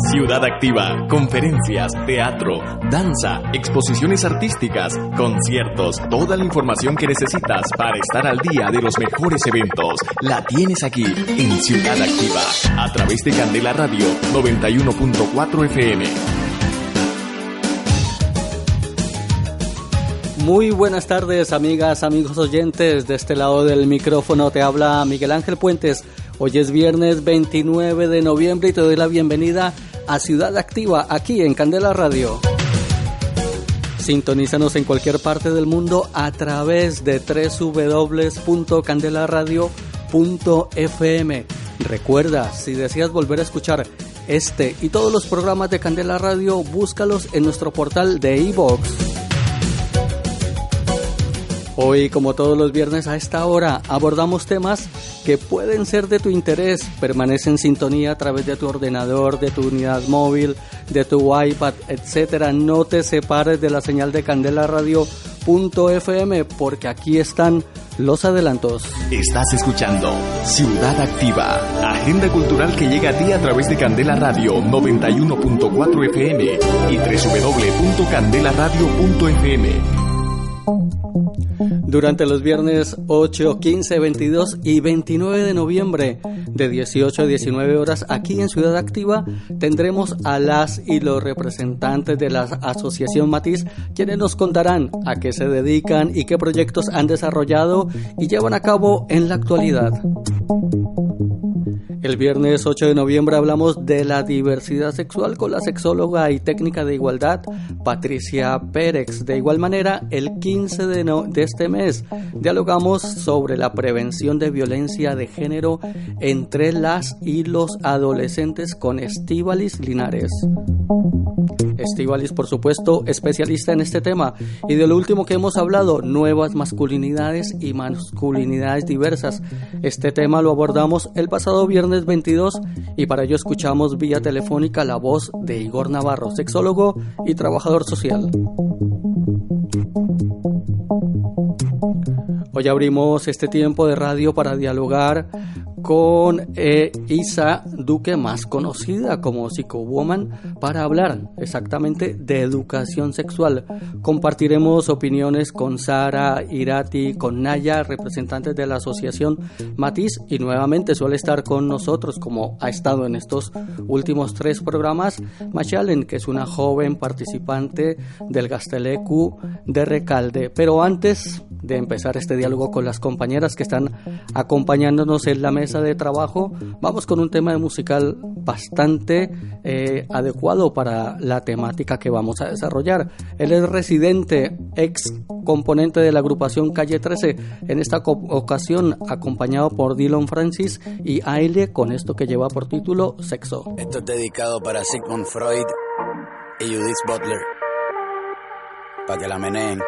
Ciudad Activa, conferencias, teatro, danza, exposiciones artísticas, conciertos, toda la información que necesitas para estar al día de los mejores eventos, la tienes aquí en Ciudad Activa, a través de Candela Radio 91.4 FM. Muy buenas tardes, amigas, amigos oyentes. De este lado del micrófono te habla Miguel Ángel Puentes. Hoy es viernes 29 de noviembre y te doy la bienvenida a Ciudad Activa aquí en Candela Radio. Sintonízanos en cualquier parte del mundo a través de www.candelaradio.fm. Recuerda, si deseas volver a escuchar este y todos los programas de Candela Radio, búscalos en nuestro portal de iVoox. Hoy, como todos los viernes a esta hora, abordamos temas que pueden ser de tu interés. Permanece en sintonía a través de tu ordenador, de tu unidad móvil, de tu iPad, etcétera. No te separes de la señal de Candela Radio.fm porque aquí están los adelantos. Estás escuchando Ciudad Activa, agenda cultural que llega a ti a través de Candela Radio 91.4 FM y www.candelaradio.fm. Durante los viernes 8, 15, 22 y 29 de noviembre de 18 a 19 horas aquí en Ciudad Activa tendremos a las y los representantes de la Asociación Matiz quienes nos contarán a qué se dedican y qué proyectos han desarrollado y llevan a cabo en la actualidad. El viernes 8 de noviembre hablamos de la diversidad sexual con la sexóloga y técnica de igualdad Patricia Pérez. De igual manera, el 15 de, de este mes dialogamos sobre la prevención de violencia de género entre las y los adolescentes con Estivalis Linares. Estivalis, por supuesto, especialista en este tema. Y de lo último que hemos hablado, nuevas masculinidades y masculinidades diversas. Este tema lo abordamos el pasado viernes 22 y para ello escuchamos vía telefónica la voz de Igor Navarro, sexólogo y trabajador social. Hoy abrimos este tiempo de radio para dialogar con eh, Isa Duque, más conocida como Woman, para hablar exactamente de educación sexual. Compartiremos opiniones con Sara Irati, con Naya, representantes de la asociación Matiz, y nuevamente suele estar con nosotros, como ha estado en estos últimos tres programas, Machalen, que es una joven participante del Gastelecu de Recalde. Pero antes de empezar este diálogo con las compañeras que están acompañándonos en la mesa, de trabajo, vamos con un tema musical bastante eh, adecuado para la temática que vamos a desarrollar. Él es residente, ex componente de la agrupación Calle 13, en esta ocasión acompañado por Dylan Francis y Aile con esto que lleva por título Sexo. Esto es dedicado para Sigmund Freud y Judith Butler. Para que la meneen.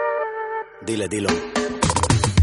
Dile, dilo.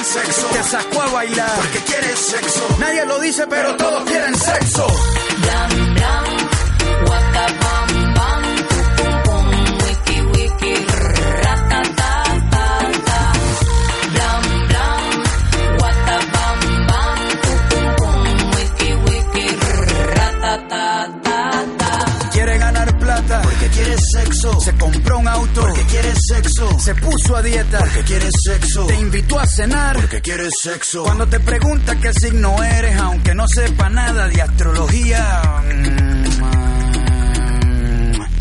quieren sexo. Te sacó a bailar porque quieres sexo. Nadie lo dice, pero todos quieren sexo. Se compró un auto porque quiere sexo. Se puso a dieta porque quiere sexo. Te invitó a cenar porque quiere sexo. Cuando te pregunta qué signo eres, aunque no sepa nada de astrología. mm,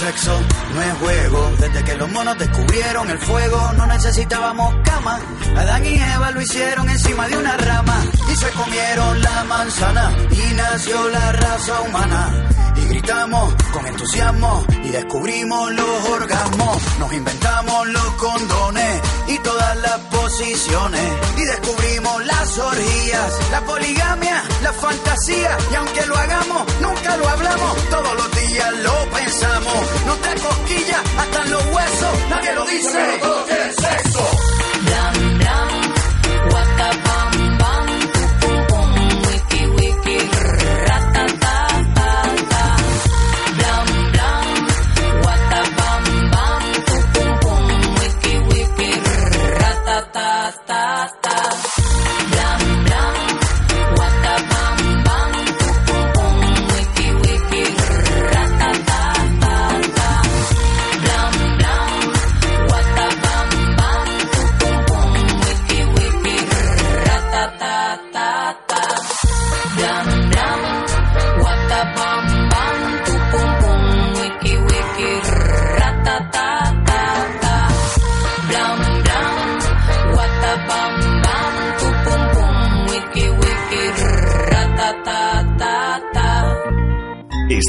sex on. no es juego. Desde que los monos descubrieron el fuego, no necesitábamos cama. Adán y Eva lo hicieron encima de una rama y se comieron la manzana y nació la raza humana. Y gritamos con entusiasmo y descubrimos los orgasmos. Nos inventamos los condones y todas las posiciones. Y descubrimos las orgías, la poligamia, la fantasía. Y aunque lo hagamos, nunca lo hablamos. Todos los días lo pensamos. No te hasta los huesos, nadie lo dice. Sexo.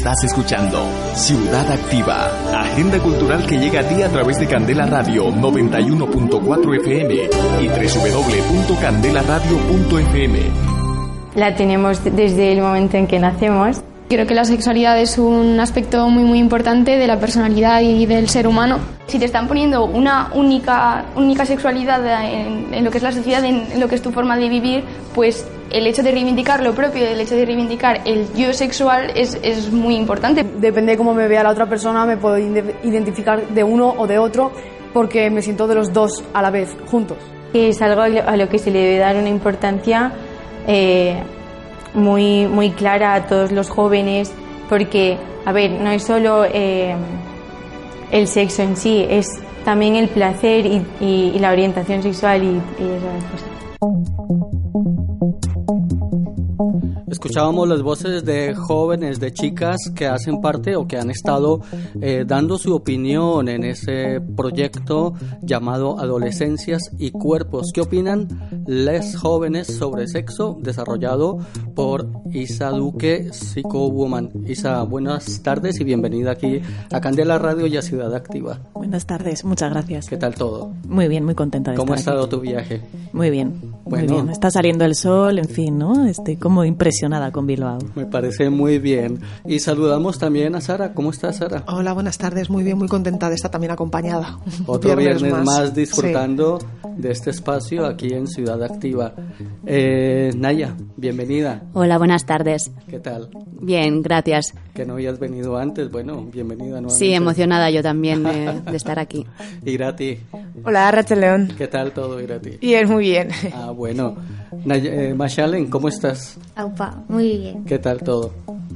Estás escuchando Ciudad Activa, agenda cultural que llega a ti a través de Candela Radio 91.4 FM y www.candelaradio.fm. La tenemos desde el momento en que nacemos. Creo que la sexualidad es un aspecto muy muy importante de la personalidad y del ser humano. Si te están poniendo una única, única sexualidad en, en lo que es la sociedad, en, en lo que es tu forma de vivir, pues el hecho de reivindicar lo propio, el hecho de reivindicar el yo sexual es, es muy importante. Depende de cómo me vea la otra persona, me puedo identificar de uno o de otro porque me siento de los dos a la vez, juntos. Es algo a lo- a lo que se le debe dar una importancia eh, muy, muy clara a todos los jóvenes, porque, a ver, no es solo eh, el sexo en sí, es también el placer y, y- y la orientación sexual y, y esas cosas. Thank you. Escuchábamos las voces de jóvenes, de chicas que hacen parte o que han estado eh, dando su opinión en ese proyecto llamado Adolescencias y Cuerpos. ¿Qué opinan las jóvenes sobre sexo desarrollado por Isa Duque, Psychowoman? Isa, buenas tardes y bienvenida aquí a Candela Radio y a Ciudad Activa. Buenas tardes, muchas gracias. ¿Qué tal todo? Muy bien, muy contenta de ¿Cómo ha estar estado aquí. tu viaje? Muy bien, muy Bueno. bien. Está saliendo el sol, en fin, ¿no? Estoy como con Bilbao. Me parece muy bien. Y saludamos también a Sara. ¿Cómo estás, Sara? Hola, buenas tardes. Muy bien, muy contenta de estar también acompañada. Otro viernes, más. Sí. disfrutando de este espacio aquí en Ciudad Activa. Eh, Naya, bienvenida. Hola, buenas tardes. ¿Qué tal? Bien, gracias. Que no habías venido antes. Bueno, bienvenida nuevamente. Sí, emocionada yo también de, de estar aquí. Irati, Hola, Rachel León. ¿qué tal todo, Irati? Bien, muy bien. Ah, bueno. Naya, eh, Mashalen, ¿cómo estás? Aupa, muy bien, ¿Qué tal todo?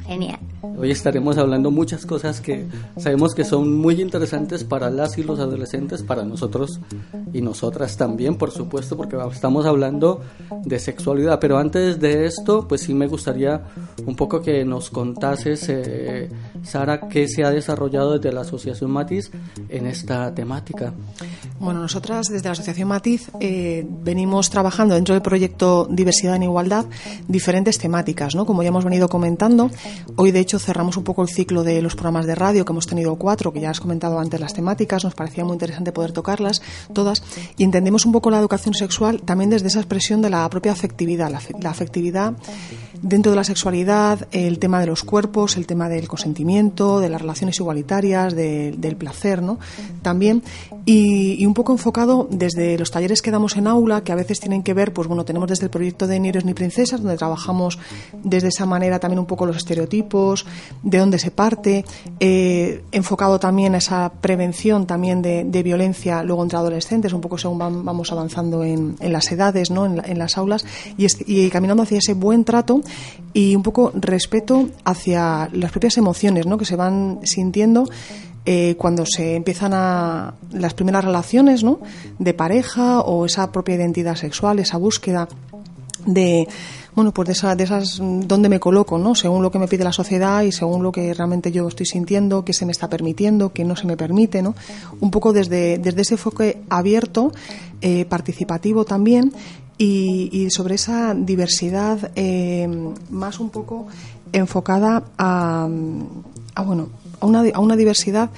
genial. Hoy estaremos hablando muchas cosas que sabemos que son muy interesantes para las y los adolescentes, para nosotros y nosotras también, por supuesto, porque estamos hablando de sexualidad. Pero antes de esto, pues sí me gustaría un poco que nos contases, eh, Sara, qué se ha desarrollado desde la Asociación Matiz en esta temática. Bueno, nosotras desde la Asociación Matiz eh, venimos trabajando dentro del proyecto Diversidad en Igualdad diferentes temáticas, ¿no? Como ya hemos venido comentando, hoy de hecho cerramos un poco el ciclo de los programas de radio, que hemos tenido cuatro, que ya has comentado antes las temáticas, nos parecía muy interesante poder tocarlas todas, y entendemos un poco la educación sexual también desde esa expresión de la propia afectividad, la, afe- la afectividad dentro de la sexualidad, el tema de los cuerpos, el tema del consentimiento, de las relaciones igualitarias, de- del placer, ¿no? También, y, un poco enfocado desde los talleres que damos en aula, que a veces tienen que ver, pues bueno, tenemos desde el proyecto de Ni ni princesas, donde trabajamos desde esa manera también un poco los estereotipos, de dónde se parte, eh, enfocado también a esa prevención también de, violencia luego entre adolescentes, un poco según vam- vamos avanzando en, las edades, ¿no? en, en las aulas, y, y caminando hacia ese buen trato y un poco respeto hacia las propias emociones ¿no? que se van sintiendo eh, cuando se empiezan a las primeras relaciones ¿no? de pareja o esa propia identidad sexual, esa búsqueda de bueno, pues de, esa, de esas, dónde me coloco, ¿no? Según lo que me pide la sociedad y según lo que realmente yo estoy sintiendo, qué se me está permitiendo, qué no se me permite, ¿no? Un poco desde, desde ese enfoque abierto, eh, participativo también y, y sobre esa diversidad eh, más un poco enfocada a, a, bueno, a una, a una diversidad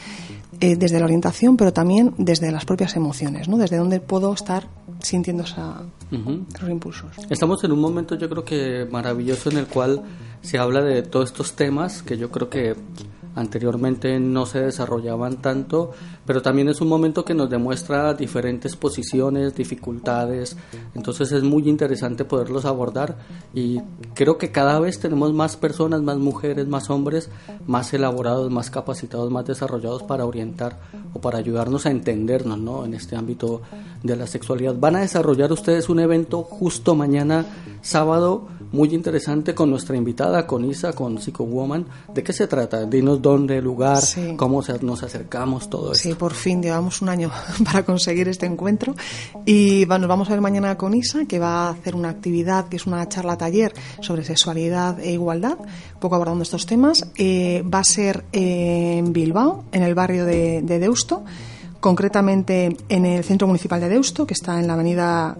eh, desde la orientación, pero también desde las propias emociones, ¿no? Desde donde puedo estar sintiendo esa, Ujú. esos impulsos. Estamos en un momento yo creo que maravilloso en el cual se habla de todos estos temas que yo creo que anteriormente no se desarrollaban tanto, pero también es un momento que nos demuestra diferentes posiciones, dificultades, entonces es muy interesante poderlos abordar y creo que cada vez tenemos más personas, más mujeres, más hombres, más elaborados, más capacitados, más desarrollados para orientar o para ayudarnos a entendernos ¿no? en este ámbito de la sexualidad. Van a desarrollar ustedes un evento justo mañana sábado muy interesante con nuestra invitada, con Isa, con Psycho Woman. ¿De qué se trata? Dinos dónde, lugar, Sí. cómo se- nos acercamos, todo eso. Sí, por fin llevamos un año para conseguir este encuentro y va- nos vamos a ver mañana con Isa que va a hacer una actividad que es una charla taller sobre sexualidad e igualdad, un poco abordando estos temas. Eh, va a ser en Bilbao, en el barrio de, de Deusto, concretamente en el Centro Municipal de Deusto, que está en la avenida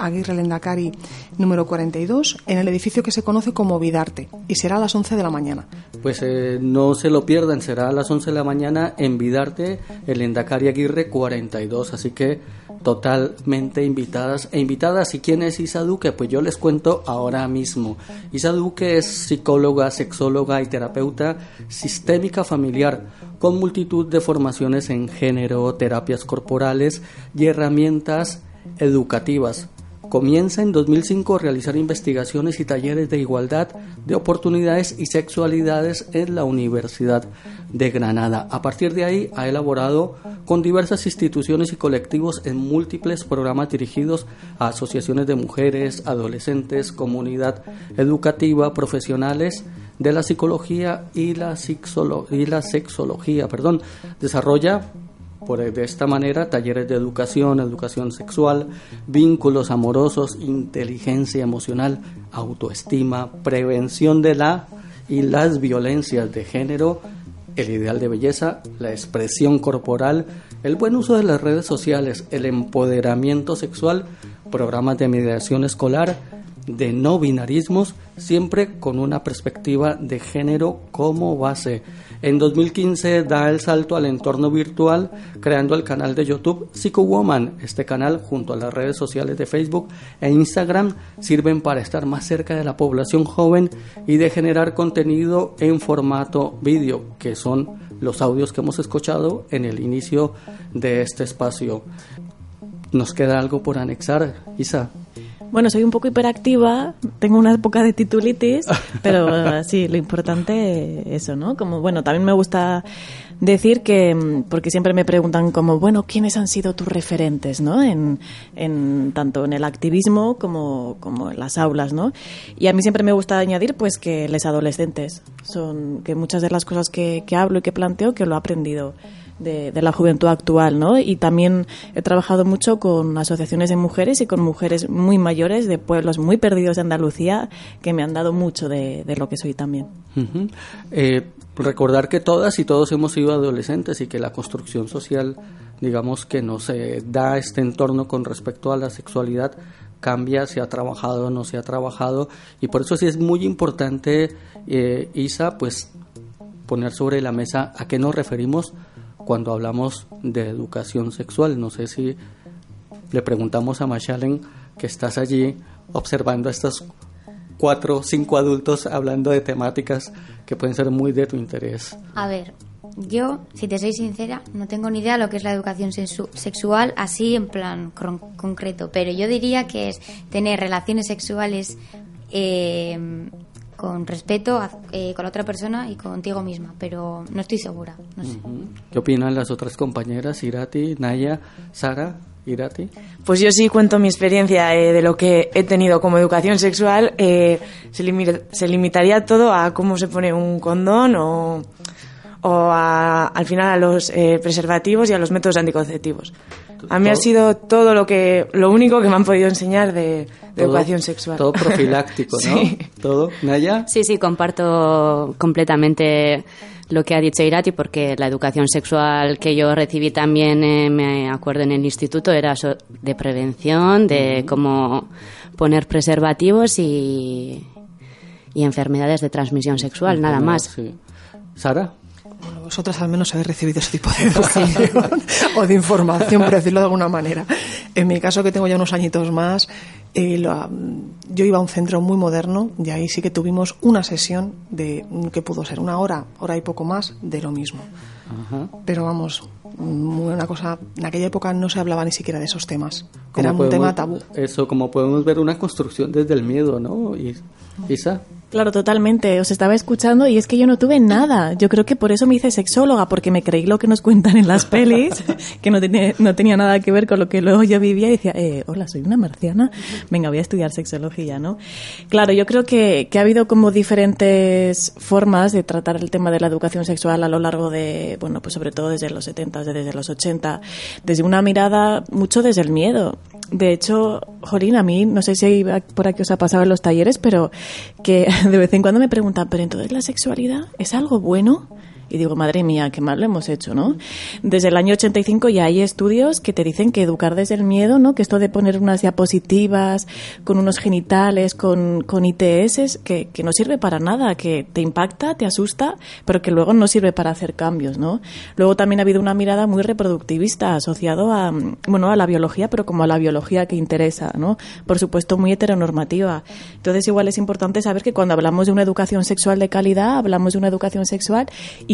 Aguirre Lendakari número 42, en el edificio que se conoce como Vidarte y será a las 11 de la mañana. Pues eh, no se lo pierdan, será a las 11 de la mañana en Vidarte, el Endacari Aguirre 42, así que totalmente invitadas e invitadas. ¿Y quién es Isa Duque? Pues yo les cuento ahora mismo. Isa Duque es psicóloga, sexóloga y terapeuta sistémica familiar, con multitud de formaciones en género, terapias corporales y herramientas educativas. Comienza en 2005 a realizar investigaciones y talleres de igualdad de oportunidades y sexualidades en la Universidad de Granada. A partir de ahí ha elaborado con diversas instituciones y colectivos en múltiples programas dirigidos a asociaciones de mujeres, adolescentes, comunidad educativa, profesionales de la psicología y la, y la sexología. Perdón. Desarrolla por, de esta manera, talleres de educación, educación sexual, vínculos amorosos, inteligencia emocional, autoestima, prevención de la y las violencias de género, el ideal de belleza, la expresión corporal, el buen uso de las redes sociales, el empoderamiento sexual, programas de mediación escolar, de no binarismos, siempre con una perspectiva de género como base. En 2015 da el salto al entorno virtual creando el canal de YouTube Psycho Woman. Este canal junto a las redes sociales de Facebook e Instagram sirven para estar más cerca de la población joven y de generar contenido en formato vídeo, que son los audios que hemos escuchado en el inicio de este espacio. Nos queda algo por anexar, Isa. Bueno, soy un poco hiperactiva, tengo una época de titulitis, pero eh, sí, lo importante eso, ¿no? Como, bueno, también me gusta decir que, mm, porque siempre me preguntan como, bueno, ¿quiénes han sido tus referentes, ¿no? En, en tanto en el activismo como, como en las aulas, ¿no? Y a mí siempre me gusta añadir, pues, que los adolescentes son, que muchas de las cosas que, que hablo y que planteo, que lo he aprendido de, la juventud actual, ¿no? Y también he trabajado mucho con asociaciones de mujeres y con mujeres muy mayores de pueblos muy perdidos de Andalucía que me han dado mucho de, lo que soy también. Eh, recordar que todas y todos hemos sido adolescentes y que la construcción social, digamos que nos eh, da este entorno con respecto a la sexualidad, cambia, se ha trabajado, no se ha trabajado, y por eso sí es muy importante, eh, Isa, pues poner sobre la mesa a qué nos referimos cuando hablamos de educación sexual. No sé si le preguntamos a Mashalen que estás allí observando a estos cuatro o cinco adultos hablando de temáticas que pueden ser muy de tu interés. A ver, yo, si te soy sincera, no tengo ni idea lo que es la educación sexual así en plan concreto, pero yo diría que es tener relaciones sexuales eh, con respeto a- eh, con la otra persona y contigo misma, pero no estoy segura. No sé. ¿Qué opinan las otras compañeras? Irati, Naya, Sara, Irati. Pues yo sí cuento mi experiencia eh, de lo que he tenido como educación sexual. eh, se, limi- se limitaría todo a cómo se pone un condón o, o a- al final a los eh, preservativos y a los métodos anticonceptivos. A mí ha sido todo lo que, lo único que me han podido enseñar de, de Todo- educación sexual. Todo profiláctico, ¿no? Sí. Todo. Naya. Sí, sí, comparto completamente lo que ha dicho Irati, porque la educación sexual que yo recibí también, eh, me acuerdo en el instituto, era so- de prevención, de cómo poner preservativos y, y enfermedades de transmisión sexual, nada más. Sí. Sara. Vosotras al menos habéis recibido ese tipo de educación o de información, por decirlo de alguna manera. En mi caso, que tengo ya unos añitos más, eh, lo- yo iba a un centro muy moderno y ahí sí que tuvimos una sesión de que pudo ser una hora, hora y poco más de lo mismo. Ajá. Pero vamos, muy una cosa, en aquella época no se hablaba ni siquiera de esos temas. Era un tema tabú. Eso, como podemos ver, una construcción desde el miedo, ¿no? Y- Isa. Claro, totalmente. Os estaba escuchando y es que yo no tuve nada. Yo creo que por eso me hice sexóloga, porque me creí lo que nos cuentan en las pelis, que no tenía, no tenía nada que ver con lo que luego yo vivía y decía, eh, hola, soy una marciana. Venga, voy a estudiar sexología, ¿no? Claro, yo creo que, que ha habido como diferentes formas de tratar el tema de la educación sexual a lo largo de, bueno, pues sobre todo desde los 70, desde los 80, desde una mirada mucho desde el miedo. De hecho, Jolín, a mí, no sé si por aquí os ha pasado en los talleres, pero que de vez en cuando me preguntan, ¿pero entonces la sexualidad es algo bueno? Y digo, madre mía, qué mal lo hemos hecho, ¿no? Desde el año 85 ya hay estudios que te dicen que educar desde el miedo, ¿no? Que esto de poner unas diapositivas con unos genitales, con, con ITS, que, que no sirve para nada, que te impacta, te asusta, pero que luego no sirve para hacer cambios, ¿no? Luego también ha habido una mirada muy reproductivista asociado a, bueno, a la biología, pero como a la biología que interesa, ¿no? Por supuesto, muy heteronormativa. Entonces, igual es importante saber que cuando hablamos de una educación sexual de calidad, hablamos de una educación sexual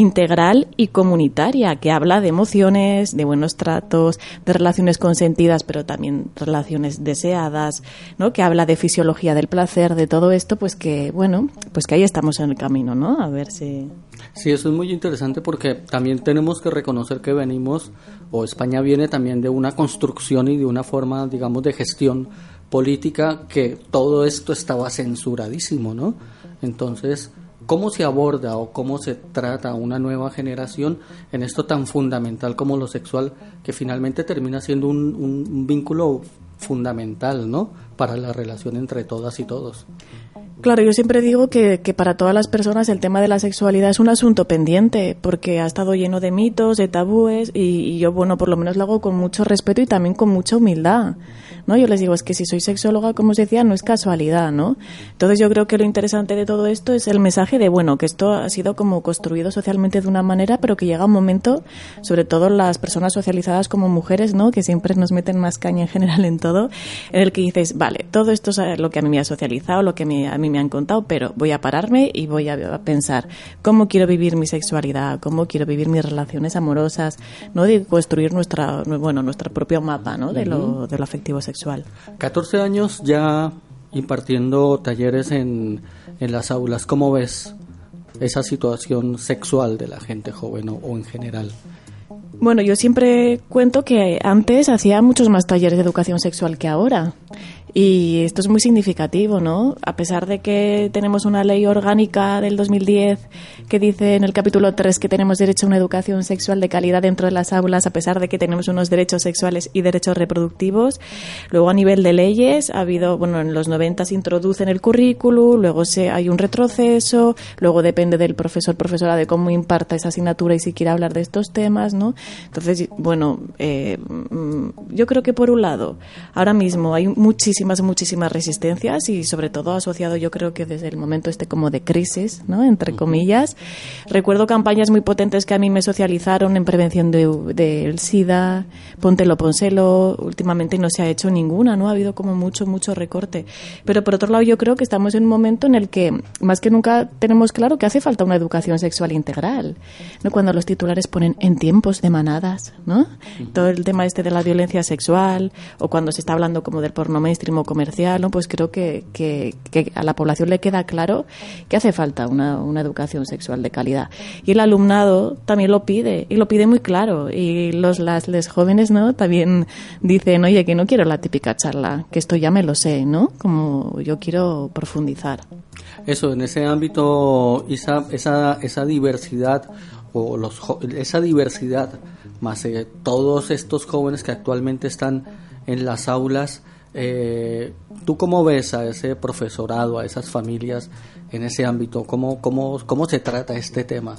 integral y comunitaria, que habla de emociones, de buenos tratos, de relaciones consentidas, pero también relaciones deseadas, ¿no? Que habla de fisiología del placer, de todo esto, pues que, bueno, pues que ahí estamos en el camino, ¿no? A ver si... Sí, eso es muy interesante porque también tenemos que reconocer que venimos, o España viene también de una construcción y de una forma, digamos, de gestión política que todo esto estaba censuradísimo, ¿no? Entonces, ¿cómo se aborda o cómo se trata una nueva generación en esto tan fundamental como lo sexual, que finalmente termina siendo un- un vínculo fundamental, ¿no? Para la relación entre todas y todos. Claro, yo siempre digo que, que para todas las personas el tema de la sexualidad es un asunto pendiente, porque ha estado lleno de mitos, de tabúes, y, y yo, bueno, por lo menos lo hago con mucho respeto y también con mucha humildad. ¿no? Yo les digo, es que si soy sexóloga, como os decía, no es casualidad, ¿no? Entonces yo creo que lo interesante de todo esto es el mensaje de, bueno, que esto ha sido como construido socialmente de una manera, pero que llega un momento, sobre todo las personas socializadas como mujeres, ¿no? Que siempre nos meten más caña en general en todo, en el que dices, vale, todo esto es lo que a mí me ha socializado, lo que me- a mí me han contado, pero voy a pararme y voy a, pensar cómo quiero vivir mi sexualidad, cómo quiero vivir mis relaciones amorosas, ¿no? De construir nuestra, bueno, nuestro propio mapa, ¿no? De lo, de lo afectivo sexual. 14 años ya impartiendo talleres en, en las aulas. ¿Cómo ves esa situación sexual de la gente joven o, o en general? Bueno, yo siempre cuento que antes hacía muchos más talleres de educación sexual que ahora. Y esto es muy significativo, ¿no? A pesar de que tenemos una ley orgánica del 2010 que dice en el capítulo 3 que tenemos derecho a una educación sexual de calidad dentro de las aulas, a pesar de que tenemos unos derechos sexuales y derechos reproductivos. Luego, a nivel de leyes, ha habido, bueno, en los 90 se introduce en el currículo, luego se, hay un retroceso, luego depende del profesor, profesora de cómo imparta esa asignatura y si quiere hablar de estos temas, ¿no? Entonces, bueno, eh, mm, yo creo que por un lado, ahora mismo hay muchísimas, muchísimas resistencias y sobre todo asociado yo creo que desde el momento este como de crisis, ¿no? Entre comillas. Recuerdo campañas muy potentes que a mí me socializaron en prevención del de, del SIDA, póntelo, pónselo, últimamente no se ha hecho ninguna, ¿no? Ha habido como mucho, mucho recorte. Pero por otro lado yo creo que estamos en un momento en el que más que nunca tenemos claro que hace falta una educación sexual integral, ¿no? Cuando los titulares ponen en tiempos de manadas, ¿no? Todo el tema este de la violencia sexual o cuando se está hablando como del porno mainstream o comercial, ¿no? Pues creo que, que, a la población le queda claro que hace falta una, una educación sexual de calidad. Y el alumnado también lo pide, y lo pide muy claro. Y los las les jóvenes, ¿no? También dicen, oye, que no quiero la típica charla, que esto ya me lo sé, ¿no? Como yo quiero profundizar. Eso, en ese ámbito, esa, esa, esa diversidad o los, esa diversidad, más eh, todos estos jóvenes que actualmente están en las aulas, eh, ¿tú cómo ves a ese profesorado, a esas familias en ese ámbito? ¿Cómo, cómo, cómo se trata este tema?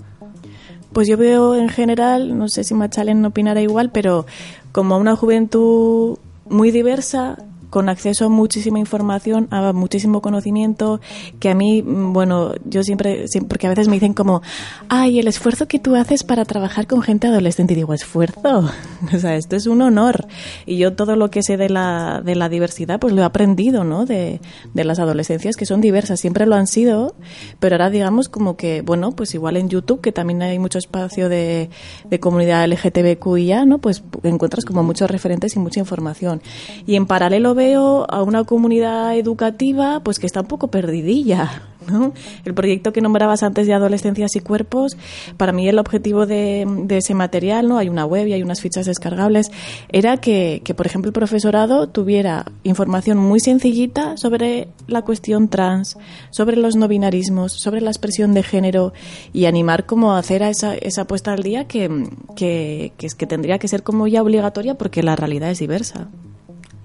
Pues yo veo en general, no sé si Machalen opinará igual, pero como una juventud muy diversa, con acceso a muchísima información, a muchísimo conocimiento, que a mí, mm, bueno, yo siempre, siempre- porque a veces me dicen como, ay, el esfuerzo que tú haces para trabajar con gente adolescente, y digo, esfuerzo, o sea, esto es un honor. Y yo todo lo que sé de la, de la diversidad, pues lo he aprendido, ¿no? De, de las adolescencias que son diversas, siempre lo han sido, pero ahora digamos como que, bueno, pues igual en YouTube, que también hay mucho espacio de, de comunidad LGTBQIA, ¿no? Pues encuentras como muchos referentes y mucha información. Y en paralelo veo a una comunidad educativa, pues que está un poco perdidilla, ¿no? El proyecto que nombrabas antes de adolescencias y cuerpos, para mí el objetivo de, ese material, ¿no? Hay una web y hay unas fichas descargables, era que, que, por ejemplo, el profesorado tuviera información muy sencillita sobre la cuestión trans, sobre los no binarismos, sobre la expresión de género y animar como a hacer a esa, esa puesta al día que, que, que tendría que ser como ya obligatoria porque la realidad es diversa.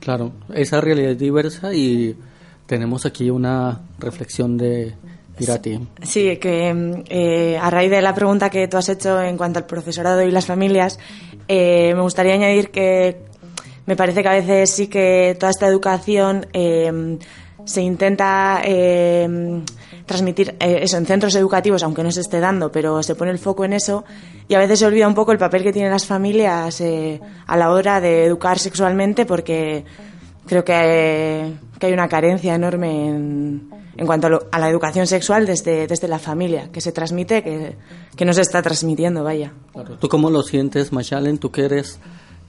Claro, esa realidad es diversa y tenemos aquí una reflexión de Irati. Sí, que eh, a raíz de la pregunta que tú has hecho en cuanto al profesorado y las familias, eh, me gustaría añadir que me parece que a veces sí que toda esta educación eh, se intenta transmitir eh, eso en centros educativos, aunque no se esté dando, pero se pone el foco en eso y a veces se olvida un poco el papel que tienen las familias eh, a la hora de educar sexualmente porque creo que, que hay una carencia enorme en, en cuanto a, lo- a la educación sexual desde, desde la familia, que se transmite, que, que no se está transmitiendo, vaya. Claro. ¿Tú cómo lo sientes, Mashalen? ¿Tú que eres,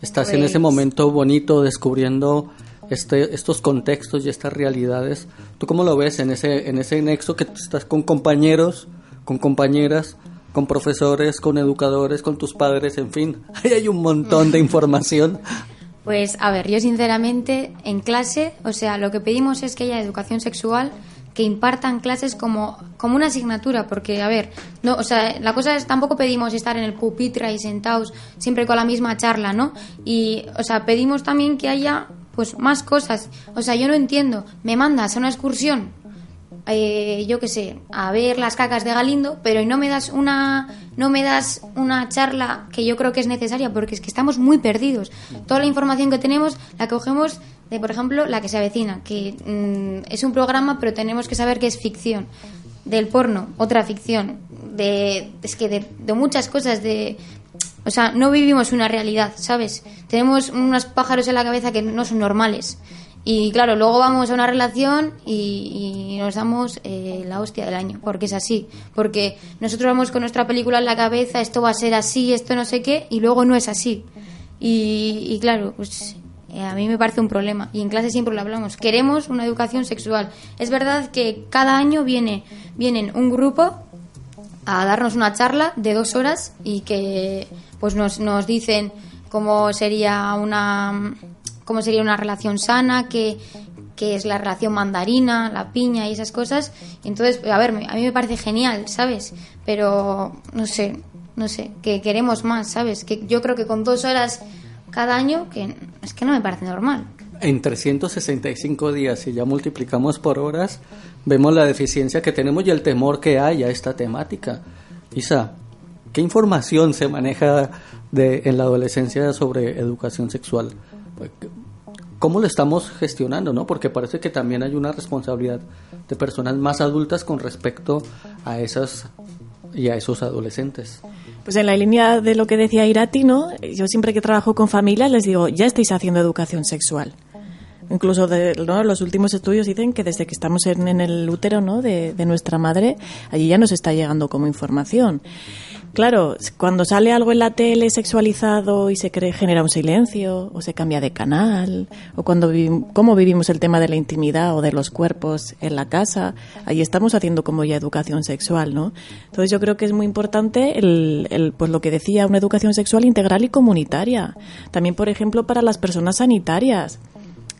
estás en Pues- ese momento bonito descubriendo este, estos contextos y estas realidades? ¿Tú cómo lo ves en ese, en ese nexo que estás con compañeros, con compañeras, con profesores, con educadores, con tus padres, en fin? Ahí hay un montón de información. Pues a ver, yo sinceramente en clase, o sea, lo que pedimos es que haya educación sexual que impartan clases como, como una asignatura, porque a ver, no, o sea, la cosa es tampoco pedimos estar en el pupitre ahí sentados siempre con la misma charla, ¿no? Y, o sea, pedimos también que haya pues más cosas. O sea, yo no entiendo, me mandas a una excursión eh, yo qué sé, a ver las cacas de Galindo, pero no me das una no me das una charla que yo creo que es necesaria porque es que estamos muy perdidos. Toda la información que tenemos la cogemos de, por ejemplo, la que se avecina, que mm, es un programa, pero tenemos que saber que es ficción. Del porno, otra ficción. De, es que de, de muchas cosas, de, o sea, no vivimos una realidad, ¿sabes? Tenemos unos pájaros en la cabeza que no son normales. Y claro, luego vamos a una relación y, nos damos eh, la hostia del año, porque es así. Porque nosotros vamos con nuestra película en la cabeza, esto va a ser así, esto no sé qué, y luego no es así. Y, y claro, pues eh, a mí me parece un problema. Y en clase siempre lo hablamos. Queremos una educación sexual. Es verdad que cada año viene, vienen un grupo a darnos una charla de dos horas y que pues nos, nos dicen cómo sería una cómo sería una relación sana, qué, qué es la relación mandarina, la piña y esas cosas. Entonces, a ver, a mí me parece genial, ¿sabes? Pero no sé, no sé, que queremos más, ¿sabes? Que yo creo que con dos horas cada año, que es que no me parece normal. En 365 días, si ya multiplicamos por horas, vemos la deficiencia que tenemos y el temor que hay a esta temática. Isa, ¿qué información se maneja en la adolescencia sobre educación sexual? ¿Cómo lo estamos gestionando? ¿no? Porque parece que también hay una responsabilidad de personas más adultas con respecto a esas y a esos adolescentes. Pues en la línea de lo que decía Irati, ¿no? Yo siempre que trabajo con familias les digo, ya estáis haciendo educación sexual. Incluso de, ¿no? los últimos estudios dicen que desde que estamos en, el útero ¿no? de, nuestra madre, allí ya nos está llegando como información. Claro, cuando sale algo en la tele sexualizado y se cree, genera un silencio, o se cambia de canal, o cuando cómo vivimos el tema de la intimidad o de los cuerpos en la casa, ahí estamos haciendo como ya educación sexual, ¿no? Entonces yo creo que es muy importante el, el, pues lo que decía, una educación sexual integral y comunitaria. También, por ejemplo, para las personas sanitarias.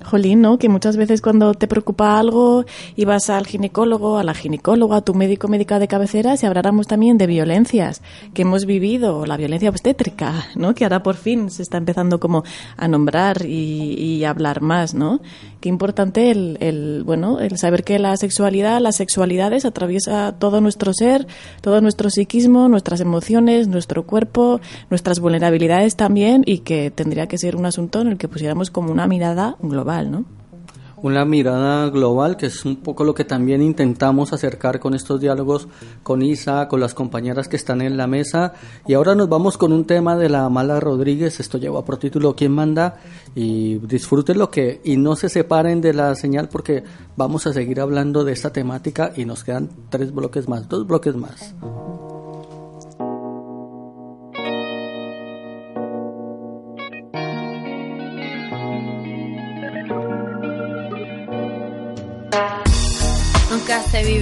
Jolín, ¿no? Que muchas veces cuando te preocupa algo y vas al ginecólogo, a la ginecóloga, a tu médico médica de cabecera, si habláramos también de violencias que hemos vivido, la violencia obstétrica, ¿no? Que ahora por fin se está empezando como a nombrar y, hablar más, ¿no? Qué importante el, el, bueno, el saber que la sexualidad, las sexualidades atraviesa todo nuestro ser, todo nuestro psiquismo, nuestras emociones, nuestro cuerpo, nuestras vulnerabilidades también y que tendría que ser un asunto en el que pusiéramos como una mirada global, una mirada global, que es un poco lo que también intentamos acercar con estos diálogos con Isa, con las compañeras que están en la mesa. Y ahora nos vamos con un tema de la Mala Rodríguez, esto lleva por título ¿Quién manda? Y disfruten lo que, y no se separen de la señal porque vamos a seguir hablando de esta temática y nos quedan tres bloques más, dos bloques más.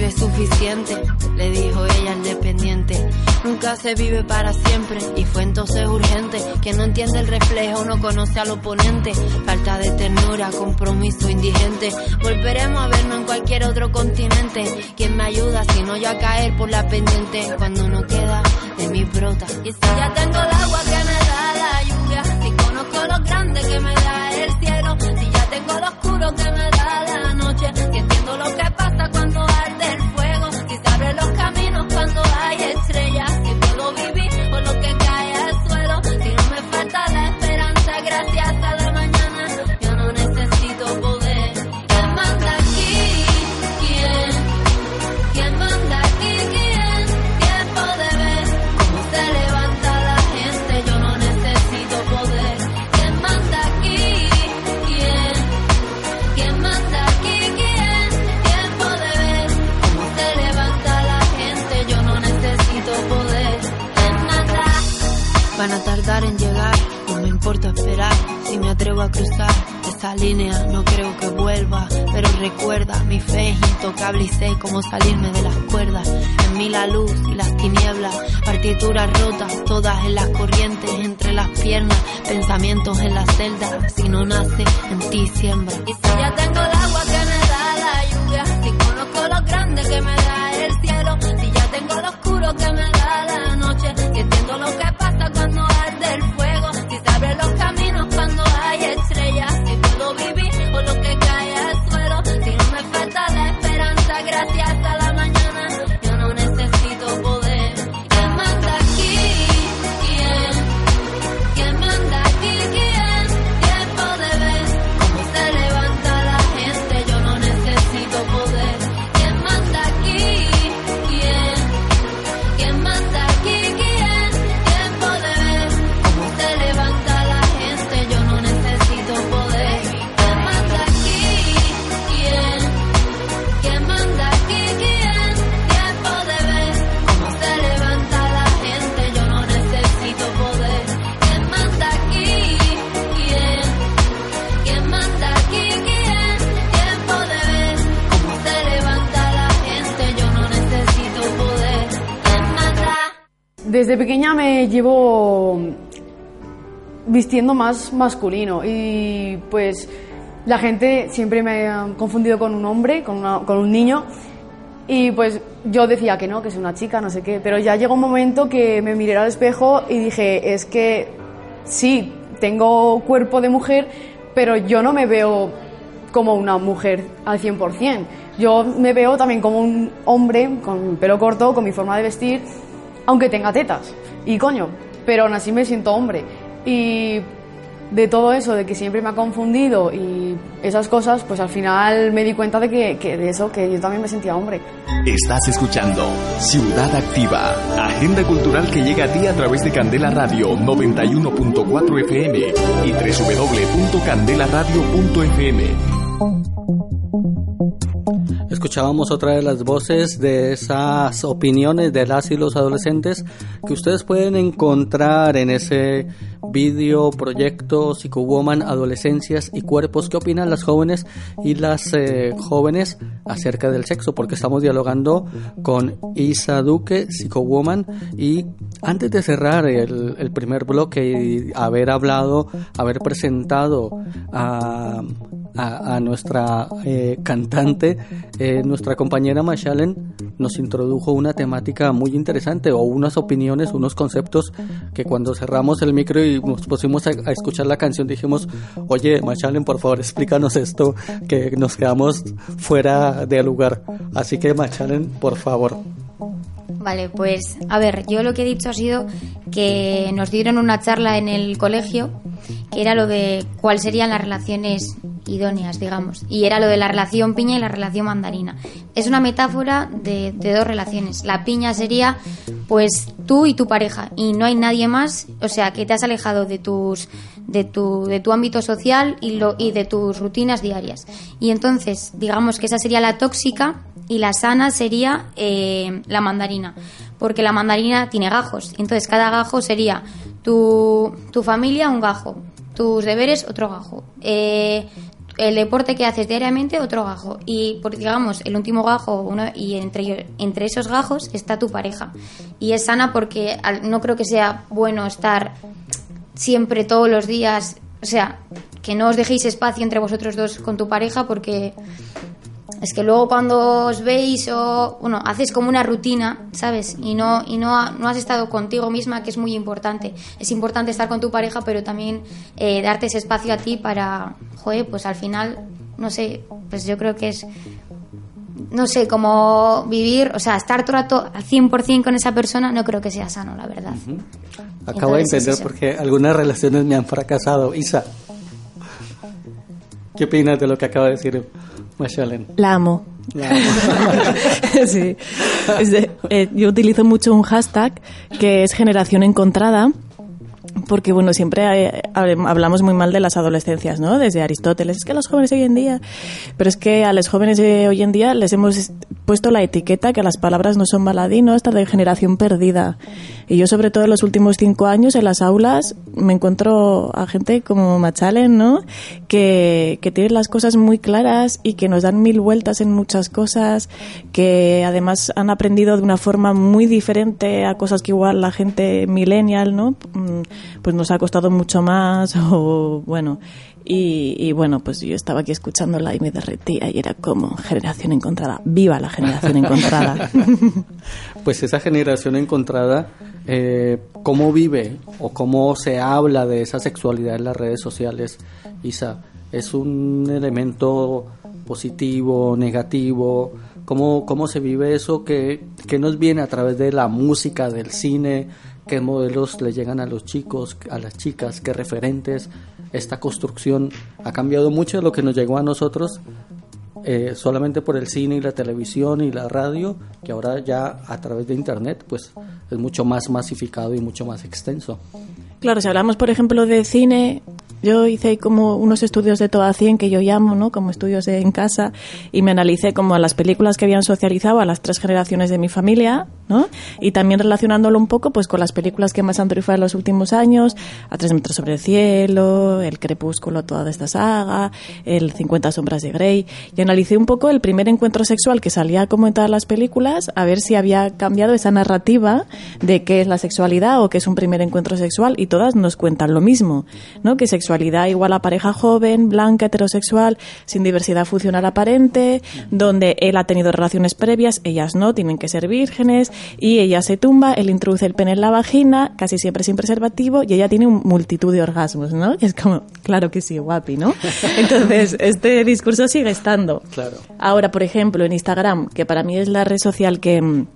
Vive suficiente, le dijo ella al dependiente. Nunca se vive para siempre y fue entonces urgente. Quien no entiende el reflejo no conoce al oponente. Falta de ternura, compromiso indigente. Volveremos a vernos en cualquier otro continente. ¿Quién me ayuda si no yo a caer por la pendiente? Cuando no queda de mi brota. Y si ya tengo el atrevo a cruzar esa línea no creo que vuelva, pero recuerda, mi fe es intocable y sé cómo salirme de las cuerdas, en mí la luz y las tinieblas, partituras rotas, todas en las corrientes, entre las piernas, pensamientos en la celda, si no nace, en ti siembra. Y si ya tengo el agua que me da la lluvia, si conozco lo grande que me da Me llevo vistiendo más masculino y pues la gente siempre me ha confundido con un hombre, con, una- con un niño y pues yo decía que no, que es una chica, no sé qué, pero ya llegó un momento que me miré al espejo y dije, es que sí, tengo cuerpo de mujer, pero yo no me veo como una mujer al 100%. Yo me veo también como un hombre con pelo corto, con mi forma de vestir, aunque tenga tetas. Y coño, pero aún así me siento hombre. Y de todo eso, de que siempre me ha confundido y esas cosas, pues al final me di cuenta de que, de eso, que yo también me sentía hombre. Estás escuchando Ciudad Activa, agenda cultural que llega a ti a través de Candela Radio 91.4 FM y www.candelaradio.fm. Escuchábamos otra de las voces de esas opiniones de las y los adolescentes que ustedes pueden encontrar en ese video proyecto Psychowoman Adolescencias y Cuerpos. ¿Qué opinan las jóvenes y las eh, jóvenes acerca del sexo? Porque estamos dialogando con Isa Duque, Psychowoman. Y antes de cerrar el, el primer bloque y haber hablado, haber presentado a a, a nuestra eh, cantante, eh, nuestra compañera Mashalen nos introdujo una temática muy interesante o unas opiniones, unos conceptos que cuando cerramos el micro y nos pusimos a, a escuchar la canción dijimos, oye Mashalen, por favor explícanos esto, que nos quedamos fuera de lugar. Así que Mashalen, por favor. Vale, pues a ver, yo lo que he dicho ha sido que nos dieron una charla en el colegio que era lo de cuáles serían las relaciones idóneas, digamos, y era lo de la relación piña y la relación mandarina. Es una metáfora de, de dos relaciones. La piña sería pues tú y tu pareja y no hay nadie más, o sea, que te has alejado de tus de tu de tu ámbito social y lo y de tus rutinas diarias. Y entonces, digamos que esa sería la tóxica y la sana sería eh, la mandarina, porque la mandarina tiene gajos. Entonces cada gajo sería tu, tu familia un gajo, tus deberes otro gajo, eh, el deporte que haces diariamente otro gajo. Y por, digamos el último gajo uno, y entre, entre esos gajos está tu pareja. Y es sana porque no creo que sea bueno estar siempre todos los días, o sea, que no os dejéis espacio entre vosotros dos con tu pareja porque es que luego cuando os veis o bueno, haces como una rutina, ¿sabes? Y no y no, no has estado contigo misma, que es muy importante. Es importante estar con tu pareja, pero también eh, darte ese espacio a ti para, joder, pues al final, no sé, pues yo creo que es no sé, como vivir, o sea, estar todo rato al 100% con esa persona, no creo que sea sano, la verdad. Acabo de entender eso. por qué algunas relaciones me han fracasado. Isa, ¿qué opinas de lo que acaba de decir La amo. La- sí. Es de- eh, yo utilizo mucho un hashtag que es generación encontrada. Porque, bueno, siempre hab- hablamos muy mal de las adolescencias, ¿no? Desde Aristóteles, es que los jóvenes hoy en día. Pero es que a los jóvenes hoy en día les hemos puesto la etiqueta que las palabras no son baladí, ¿no? Esta de generación perdida. Y yo, sobre todo en los últimos cinco años, en las aulas, me encuentro a gente como Machalen, ¿no? Que, que tienen las cosas muy claras y que nos dan mil vueltas en muchas cosas, que además han aprendido de una forma muy diferente a cosas que igual la gente millennial, ¿no? Pues nos ha costado mucho más o, bueno, y, y bueno, pues yo estaba aquí escuchándola y me derretía y era como generación encontrada. ¡Viva la generación encontrada! Pues esa generación encontrada, eh, ¿cómo vive o cómo se habla de esa sexualidad en las redes sociales? Isa, ¿es un elemento positivo, negativo? ¿Cómo, cómo se vive eso que, que nos viene a través de la música, del cine? ¿Qué modelos le llegan a los chicos, a las chicas? ¿Qué referentes? Esta construcción ha cambiado mucho lo que nos llegó a nosotros eh, solamente por el cine y la televisión y la radio, que ahora ya a través de internet pues es mucho más masificado y mucho más extenso. Claro, si hablamos, por ejemplo, de cine, yo hice como unos estudios de toda 100 que yo llamo, ¿no? Como estudios de- en casa y me analicé como a las películas que habían socializado a las tres generaciones de mi familia, ¿no? Y también relacionándolo un poco pues con las películas que más han triunfado en los últimos años, A tres metros sobre el cielo, El crepúsculo, toda esta saga, El 50 sombras de Grey y analicé un poco el primer encuentro sexual que salía como en todas las películas, a ver si había cambiado esa narrativa de qué es la sexualidad o qué es un primer encuentro sexual y todas nos cuentan lo mismo, ¿no? Que sexualidad igual a pareja joven, blanca, heterosexual, sin diversidad funcional aparente, donde él ha tenido relaciones previas, ellas no, tienen que ser vírgenes y ella se tumba, él introduce el pene en la vagina, casi siempre sin preservativo y ella tiene un multitud de orgasmos, ¿no? Y es como, claro que sí, guapi, ¿no? Entonces, este discurso sigue estando. Ahora, por ejemplo, en Instagram, que para mí es la red social que, mm,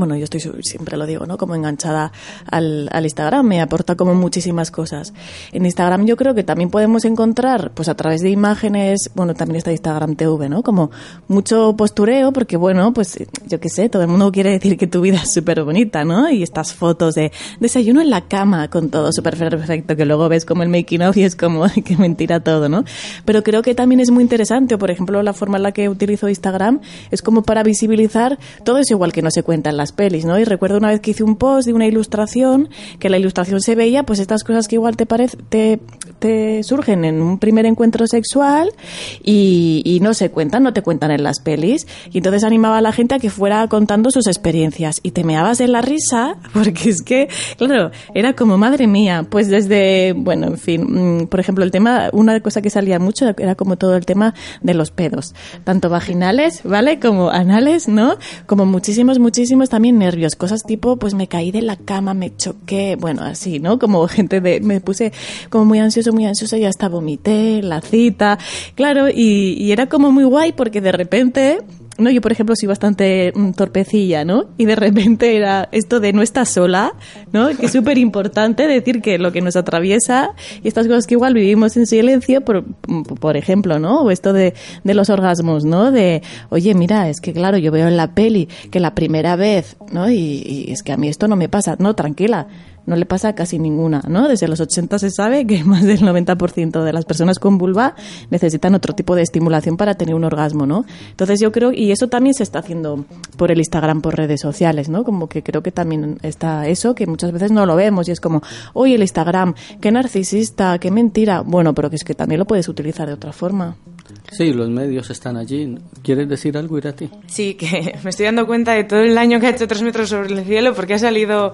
bueno, yo estoy siempre lo digo, ¿no? Como enganchada al, Instagram, me aporta como muchísimas cosas. En Instagram yo creo que también podemos encontrar, pues a través de imágenes, bueno, también está Instagram TV, ¿no? Como mucho postureo, porque bueno, pues yo qué sé, todo el mundo quiere decir que tu vida es súper bonita, ¿no? Y estas fotos de desayuno en la cama con todo súper perfecto, que luego ves como el making of y es como que mentira todo, ¿no? Pero creo que también es muy interesante, por ejemplo, la forma en la que utilizo Instagram es como para visibilizar todo eso igual que no se cuenta en las pelis, ¿no? Y recuerdo una vez que hice un post de una ilustración, que la ilustración se veía, pues estas cosas que igual te te surgen en un primer encuentro sexual y, y no se cuentan, no te cuentan en las pelis. Y entonces animaba a la gente a que fuera contando sus experiencias y te meabas en la risa porque es que, claro, era como madre mía, pues desde, bueno, en fin, mm, por ejemplo, el tema, una cosa que salía mucho era como todo el tema de los pedos, tanto vaginales, ¿vale? Como anales, ¿no? Como muchísimos, muchísimos también nervios, cosas tipo, pues me caí de la cama, me choqué, bueno, así, ¿no? Como gente de, me puse como muy ansioso, muy ansioso y hasta vomité, la cita, claro, y, era como muy guay porque de repente no, yo por ejemplo soy bastante mm, torpecilla, ¿no? Y de repente era esto de no estás sola, ¿no? Que es súper importante decir que lo que nos atraviesa y estas cosas que igual vivimos en silencio, por, por ejemplo, ¿no? O esto de, de los orgasmos, ¿no? De, oye, mira, es que claro, yo veo en la peli que la primera vez, ¿no? Y, y es que a mí esto no me pasa, no, tranquila, no le pasa a casi ninguna, ¿no? Desde los 80 se sabe que más del 90% de las personas con vulva necesitan otro tipo de estimulación para tener un orgasmo, ¿no? Entonces yo creo, y eso también se está haciendo por el Instagram, por redes sociales, ¿no? Como que creo que también está eso, que muchas veces no lo vemos y es como, oye, el Instagram, qué narcisista, qué mentira. Bueno, pero que es que también lo puedes utilizar de otra forma. Sí, los medios están allí. ¿Quieres decir algo, Irati? Sí, que me estoy dando cuenta de todo el daño que ha hecho Tres metros sobre el cielo porque ha salido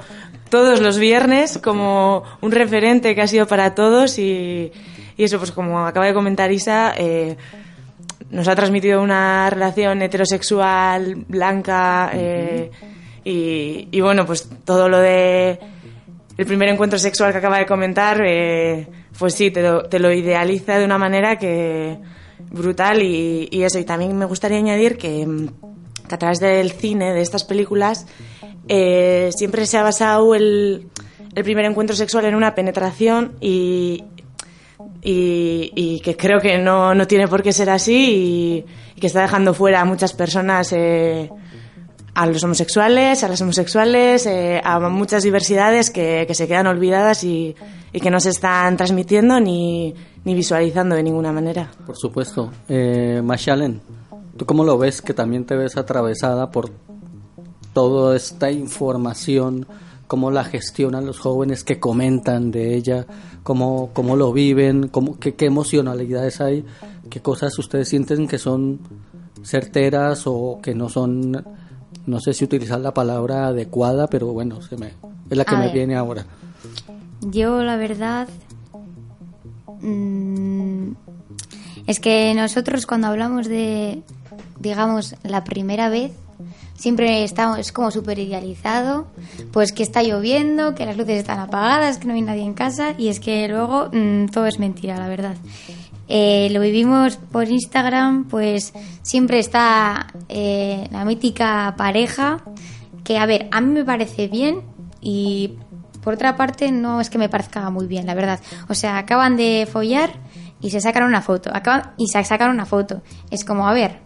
todos los viernes como un referente que ha sido para todos y, y eso, pues como acaba de comentar Isa, eh, nos ha transmitido una relación heterosexual, blanca eh, y, y bueno, pues todo lo de el primer encuentro sexual que acaba de comentar, eh, pues sí, te lo, te lo idealiza de una manera que brutal y, y eso. Y también me gustaría añadir que, mm, que a través del cine, de estas películas, eh, siempre se ha basado el, el primer encuentro sexual en una penetración y, y, y que creo que no, no tiene por qué ser así y, y que está dejando fuera a muchas personas, eh, a los homosexuales, a las homosexuales, eh, a muchas diversidades que, que se quedan olvidadas y, y que no se están transmitiendo ni, ni visualizando de ninguna manera. Por supuesto. Eh, Mashalen, ¿tú cómo lo ves que también te ves atravesada por toda esta información? ¿Cómo la gestionan los jóvenes? ¿Qué comentan de ella? ¿Cómo, cómo lo viven? ¿Cómo, qué, ¿Qué emocionalidades hay? ¿Qué cosas ustedes sienten que son certeras o que no son, no sé si utilizar la palabra adecuada, pero bueno, se me, es la que A me ver. viene ahora. Yo, la verdad, mm, es que nosotros cuando hablamos de, digamos, la primera vez, siempre estamos, es como súper idealizado, pues que está lloviendo, que las luces están apagadas, que no hay nadie en casa, y es que luego mm, todo es mentira, la verdad. Eh, lo vivimos por Instagram, pues siempre está eh, la mítica pareja, que a ver, a mí me parece bien y por otra parte no es que me parezca muy bien, la verdad. O sea, acaban de follar y se sacan una foto, acaban y se sacan una foto. Es como, a ver,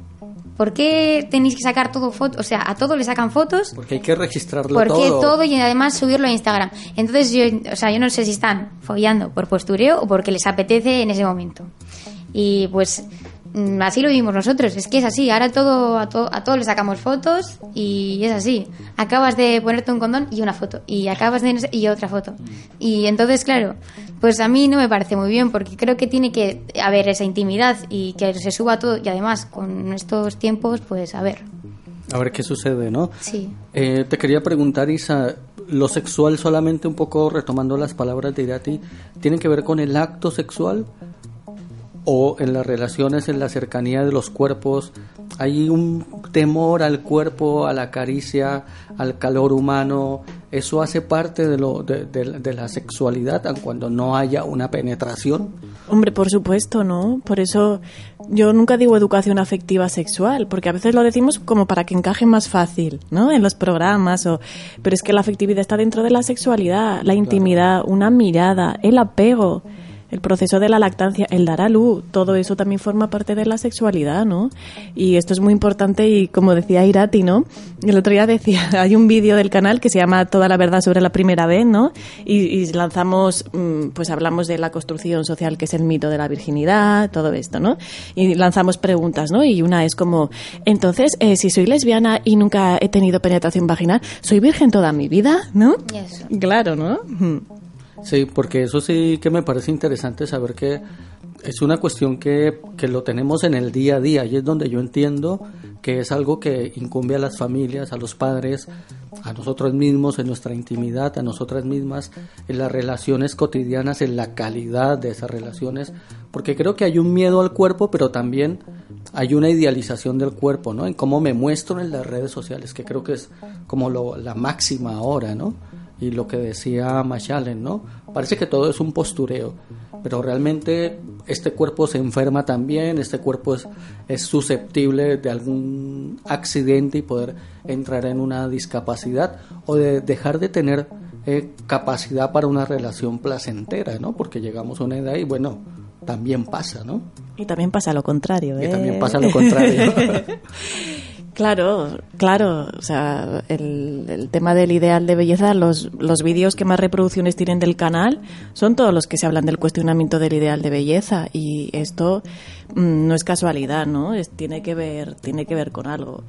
¿por qué tenéis que sacar todo foto? O sea, a todo le sacan fotos Porque hay que registrarlo ¿Por qué todo. todo y además subirlo a Instagram? Entonces yo, o sea, yo no sé si están follando por postureo o porque les apetece en ese momento. Y pues así lo vivimos nosotros, es que es así, ahora todo a, to- a todos le sacamos fotos y es así. Acabas de ponerte un condón y una foto y acabas de y otra foto. Y entonces, claro, pues a mí no me parece muy bien porque creo que tiene que haber esa intimidad y que se suba todo y además con estos tiempos, pues a ver. A ver qué sucede, ¿no? Sí. Eh, te quería preguntar, Isa, lo sexual solamente un poco retomando las palabras de Irati, ¿tiene que ver con el acto sexual o en las relaciones, en la cercanía de los cuerpos? ¿Hay un temor al cuerpo, a la caricia, al calor humano? ¿Eso hace parte de, lo, de, de- de la sexualidad aun cuando no haya una penetración? Hombre, por supuesto, ¿no? Por eso yo nunca digo educación afectiva sexual, porque a veces lo decimos como para que encaje más fácil, ¿no? En los programas, o... pero es que la afectividad está dentro de la sexualidad, la intimidad, una mirada, el apego, el proceso de la lactancia, el dar a luz, todo eso también forma parte de la sexualidad, ¿no? Y esto es muy importante y como decía Irati, ¿no? El otro día decía, hay un vídeo del canal que se llama Toda la verdad sobre la primera vez, ¿no? Y, y lanzamos, mm, pues hablamos de la construcción social que es el mito de la virginidad, todo esto, ¿no? Y lanzamos preguntas, ¿no? Y una es como, entonces, eh, si soy lesbiana y nunca he tenido penetración vaginal, ¿soy virgen toda mi vida, ¿no? Claro, ¿no? Sí, porque eso sí que me parece interesante saber que es una cuestión que, que lo tenemos en el día a día y es donde yo entiendo que es algo que incumbe a las familias, a los padres, a nosotros mismos, en nuestra intimidad, a nosotras mismas, en las relaciones cotidianas, en la calidad de esas relaciones, porque creo que hay un miedo al cuerpo, pero también hay una idealización del cuerpo, ¿no? En cómo me muestro en las redes sociales, que creo que es como lo, la máxima ahora, ¿no? Y lo que decía Machalen, ¿no? Parece que todo es un postureo, pero realmente este cuerpo se enferma también, este cuerpo es, es susceptible de algún accidente y poder entrar en una discapacidad o de dejar de tener eh, capacidad para una relación placentera, ¿no? Porque llegamos a una edad y bueno, también pasa, ¿no? Y también pasa lo contrario, ¿eh? Y también pasa lo contrario. Claro, claro. O sea, el, el, tema del ideal de belleza, los, los vídeos que más reproducciones tienen del canal son todos los que se hablan del cuestionamiento del ideal de belleza. Y esto no es casualidad, ¿no? Es, tiene, que ver, tiene que ver con algo.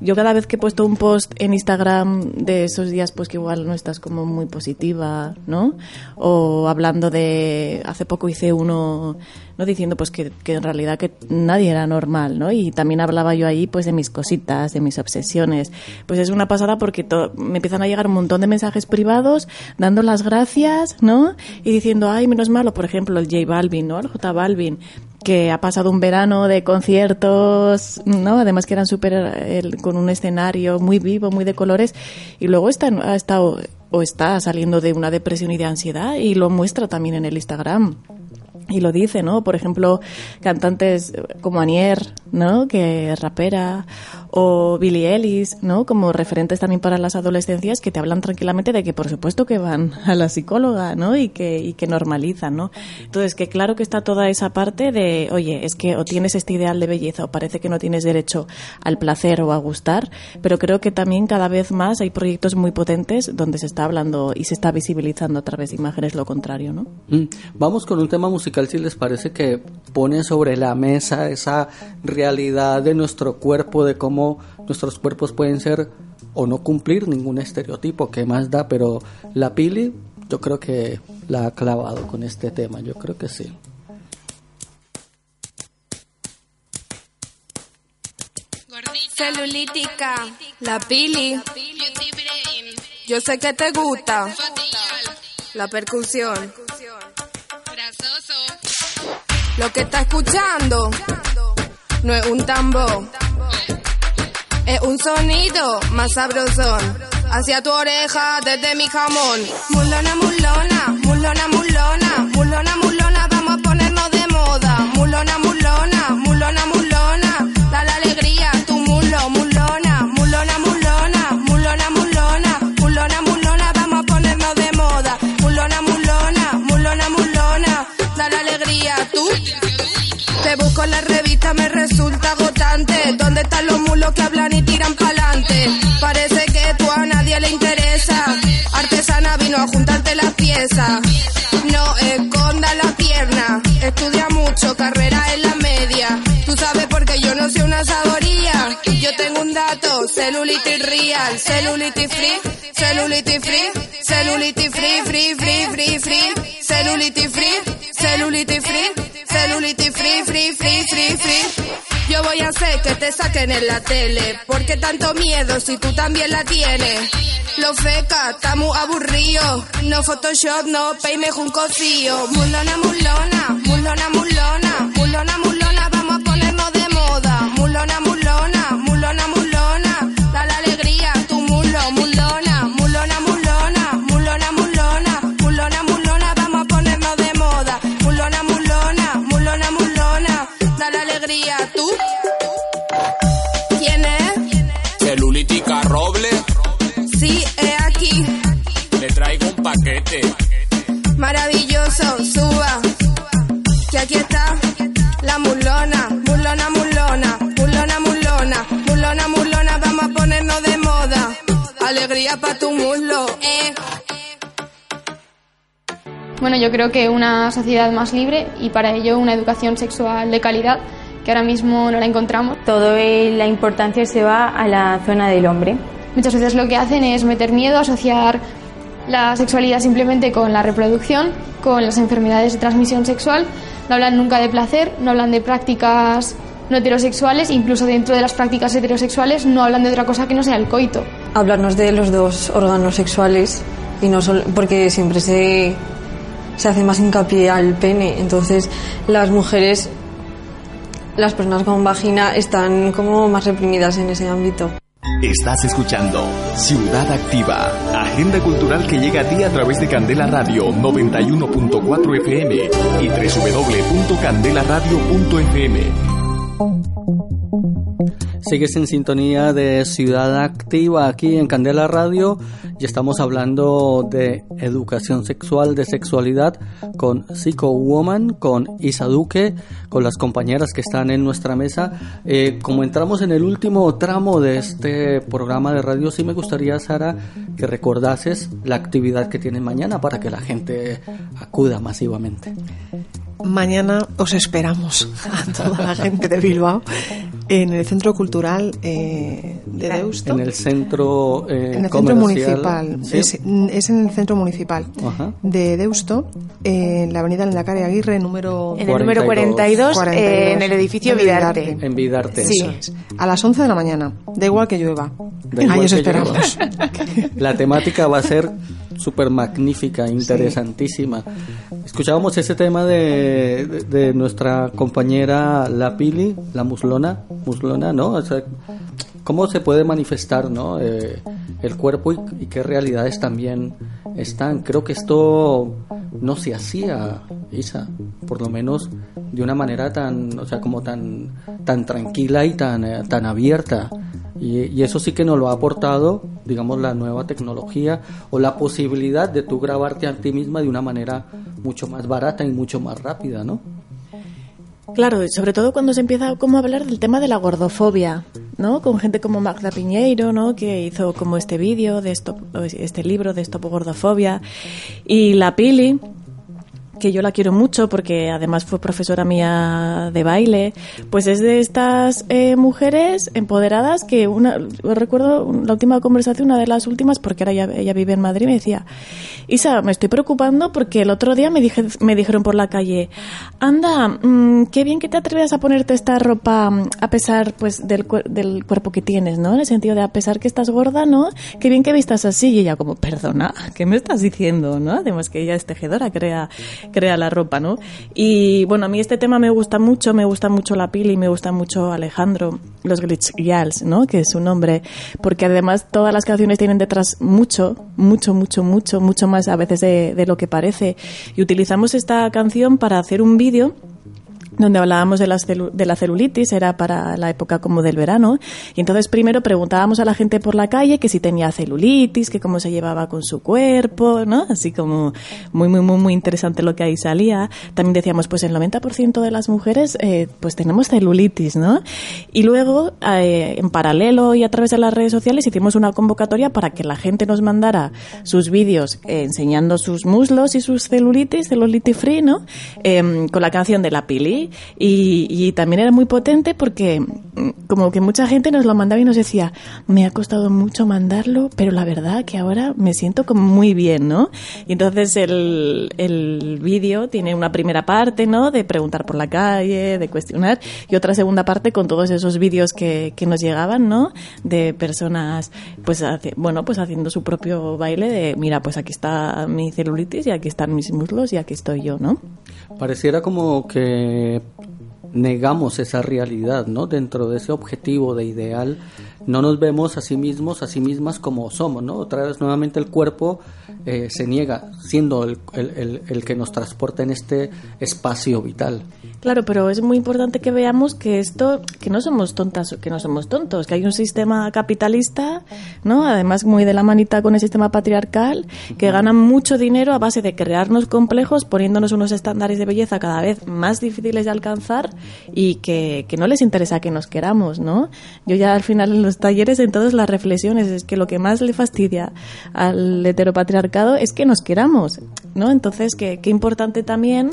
Yo cada vez que he puesto un post en Instagram de esos días, pues que igual no estás como muy positiva, ¿no? O hablando de... Hace poco hice uno no diciendo pues que, que, en realidad que nadie era normal, ¿no? Y también hablaba yo ahí pues de mis cositas, de mis obsesiones. Pues es una pasada porque me empiezan a llegar un montón de mensajes privados dando las gracias, ¿no? Y diciendo, ay, menos malo, por ejemplo, el J Balvin, ¿no? El J Balvin que ha pasado un verano de conciertos, ¿no? Además que eran súper con un escenario muy vivo, muy de colores y luego está, ha estado o está saliendo de una depresión y de ansiedad y lo muestra también en el Instagram y lo dice, ¿no? Por ejemplo, cantantes como Anier, ¿no? Que es rapera, o Billie Ellis, ¿no? Como referentes también para las adolescencias que te hablan tranquilamente de que por supuesto que van a la psicóloga, ¿no? Y que, y que normalizan, ¿no? Entonces, que claro que está toda esa parte de, oye, es que o tienes este ideal de belleza o parece que no tienes derecho al placer o a gustar, pero creo que también cada vez más hay proyectos muy potentes donde se está hablando y se está visibilizando a través de imágenes lo contrario, ¿no? Mm. Vamos con un tema musical, si les parece que pone sobre la mesa esa realidad de nuestro cuerpo, de cómo nuestros cuerpos pueden ser o no cumplir ningún estereotipo, que más da, pero la Pili yo creo que la ha clavado con este tema, yo creo que sí. Celulítica, la Pili. Yo sé que te gusta. La percusión. Lo que está escuchando no es un tambor. Es un sonido más sabrosón. Hacia tu oreja desde mi jamón. Mulona, mulona, mulona, mulona, mulona, mulona, vamos a ponernos de moda. Mulona, mulona, mulona, mulona, da la alegría tu mulo, mulona, mulona, mulona, mulona, mulona, mulona, mulona, vamos a ponernos de moda. Mulona, mulona, mulona, mulona, da la alegría tu. Te busco en la revista, me resulta ¿Dónde están los mulos que hablan y tiran pa'lante? Parece que tú a nadie le interesa. Artesana vino a juntarte las piezas. No esconda la pierna. Estudia mucho, carrera Yo tengo un dato, celulitis real, celulitis free, celulitis free, celulitis free, free, free, free, free, celulitis free, celulitis free, celulitis free, free, free, free, free. Yo voy a hacer que te saquen en la tele. ¿Por qué tanto miedo si tú también la tienes? Lo feca, está muy aburrido. No Photoshop, no peime un cocío. Mulona, mulona, mulona, mulona, mulona, mulona, vamos a ponernos de moda. Mulona, mulona, alegría tu. ¿Quién es? Celulítica Roble, Sí, es aquí. le traigo un paquete. Maravilloso, suba. Que aquí está la mulona, mulona, mulona, mulona, mulona, mulona, mulona, vamos a ponernos de moda. Alegría pa' tu muslo, eh. Bueno, yo creo que una sociedad más libre y para ello una educación sexual de calidad que ahora mismo no la encontramos. Toda la importancia se va a la zona del hombre. Muchas veces lo que hacen es meter miedo, asociar la sexualidad simplemente con la reproducción, con las enfermedades de transmisión sexual, no hablan nunca de placer, no hablan de prácticas no heterosexuales, incluso dentro de las prácticas heterosexuales no hablan de otra cosa que no sea el coito. Hablarnos de los dos órganos sexuales y no solo porque siempre se se hace más hincapié al pene, entonces las mujeres las personas con vagina están como más reprimidas en ese ámbito. Estás escuchando Ciudad Activa, agenda cultural que llega a ti a través de Candela Radio 91.4 FM y www.candelaradio.fm. Sigues en sintonía de Ciudad Activa aquí en Candela Radio y estamos hablando de educación sexual, de sexualidad con Psycho Woman, con Isa Duque, con las compañeras que están en nuestra mesa. Eh, como entramos en el último tramo de este programa de radio, sí me gustaría, Sara, que recordases la actividad que tienen mañana para que la gente acuda masivamente. Mañana os esperamos a toda la gente de Bilbao en el Centro Cultural eh, de Deusto. En el centro, eh, en el centro municipal. ¿sí? Es, es en el centro municipal Ajá. de Deusto, en la avenida Lendakari Aguirre, número En el número 42, eh, en el edificio En Vidarte. En Vidarte. Sí, a las 11 de la mañana. Da igual que llueva. Da igual Ahí os que esperamos. llueva. La temática va a ser súper magnífica, interesantísima. Escuchábamos ese tema de, de, de nuestra compañera La Pili, la muslona, muslona, ¿no? O sea, cómo se puede manifestar, ¿no? Eh, el cuerpo y, qué realidades también están. Creo que esto no se hacía, Isa, por lo menos de una manera tan, o sea, como tan, tan tranquila y tan, eh, tan abierta. Y, y eso sí que nos lo ha aportado, digamos, la nueva tecnología o la posibilidad de tú grabarte a ti misma de una manera mucho más barata y mucho más rápida, ¿no? Claro, y sobre todo cuando se empieza como a hablar del tema de la gordofobia, ¿no? Con gente como Magda Piñeiro, ¿no? Que hizo como este vídeo de Stop, este libro de Stop Gordofobia y la Pili que yo la quiero mucho porque además fue profesora mía de baile, pues es de estas eh, mujeres empoderadas que una, recuerdo la última conversación, una de las últimas, porque ahora ella, ella vive en Madrid, me decía, Isa, me estoy preocupando porque el otro día me, dije, me dijeron por la calle, anda, mmm, qué bien que te atreves a ponerte esta ropa mm, a pesar pues del, del cuerpo que tienes, ¿no? En el sentido de a pesar que estás gorda, ¿no? Qué bien que vistas así. Y ella como, perdona, ¿qué me estás diciendo, no? Además que ella es tejedora, crea, crea la ropa, ¿no? Y bueno, a mí este tema me gusta mucho, me gusta mucho la Pili, me gusta mucho Alejandro, los Glitch Girls, ¿no? Que es su nombre, porque además todas las canciones tienen detrás mucho, mucho, mucho, mucho, mucho más a veces de, de lo que parece. Y utilizamos esta canción para hacer un vídeo donde hablábamos de la, de la celulitis, era para la época como del verano, y entonces primero preguntábamos a la gente por la calle que si tenía celulitis, que cómo se llevaba con su cuerpo, ¿no? Así como muy, muy, muy, muy interesante lo que ahí salía. También decíamos, pues el 90% de las mujeres, eh, pues tenemos celulitis, ¿no? Y luego, eh, en paralelo y a través de las redes sociales, hicimos una convocatoria para que la gente nos mandara sus vídeos eh, enseñando sus muslos y sus celulitis, celulitis free, ¿no? Em, con la canción de la Pili. Y, y también era muy potente porque mm, como que mucha gente nos lo mandaba y nos decía, me ha costado mucho mandarlo, pero la verdad que ahora me siento como muy bien, ¿no? Y entonces el, el vídeo tiene una primera parte, ¿no? De preguntar por la calle, de cuestionar, y otra segunda parte con todos esos vídeos que, que nos llegaban, ¿no? De personas, pues, hace- bueno, pues haciendo su propio baile de, mira, pues aquí está mi celulitis y aquí están mis muslos y aquí estoy yo, ¿no? Pareciera como que negamos esa realidad, ¿no? Dentro de ese objetivo de ideal, no nos vemos a sí mismos, a sí mismas como somos, ¿no? Otra vez nuevamente el cuerpo eh, se niega, siendo el, el- el- el que nos transporta en este espacio vital. Claro, pero es muy importante que veamos que esto, que no somos tontas, que no somos tontos, que hay un sistema capitalista, ¿no? Además muy de la manita con el sistema patriarcal, que gana mucho dinero a base de crearnos complejos, poniéndonos unos estándares de belleza cada vez más difíciles de alcanzar y que, que no les interesa que nos queramos, ¿no? Yo ya al final en los talleres, en todas las reflexiones, es que lo que más le fastidia al heteropatriarcado es que nos queramos, ¿no? Entonces, que qué importante también,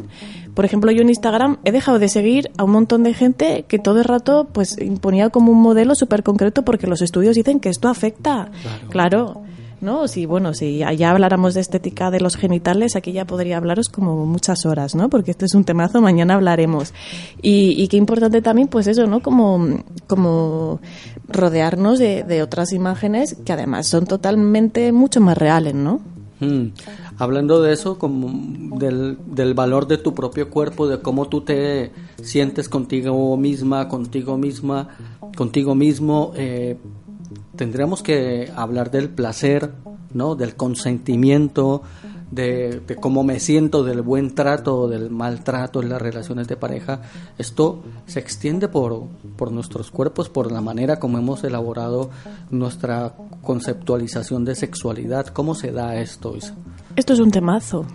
por ejemplo, yo en Instagram he dejado de seguir a un montón de gente que todo el rato pues imponía como un modelo súper concreto porque los estudios dicen que esto afecta. Claro. ¿No? Si, bueno, si ya habláramos de estética de los genitales, aquí ya podría hablaros como muchas horas, ¿no? Porque este es un temazo, mañana hablaremos. Y, y qué importante también, pues eso, ¿no? Como, como rodearnos de, de otras imágenes que además son totalmente mucho más reales, ¿no? Mm. Hablando de eso, como del, del valor de tu propio cuerpo, de cómo tú te sientes contigo misma, contigo misma, contigo mismo, eh, tendríamos que hablar del placer, ¿no? Del consentimiento, de, cómo me siento, del buen trato o del maltrato en las relaciones de pareja. Esto se extiende por, por nuestros cuerpos, por la manera como hemos elaborado nuestra conceptualización de sexualidad. ¿Cómo se da esto? Esto es un temazo.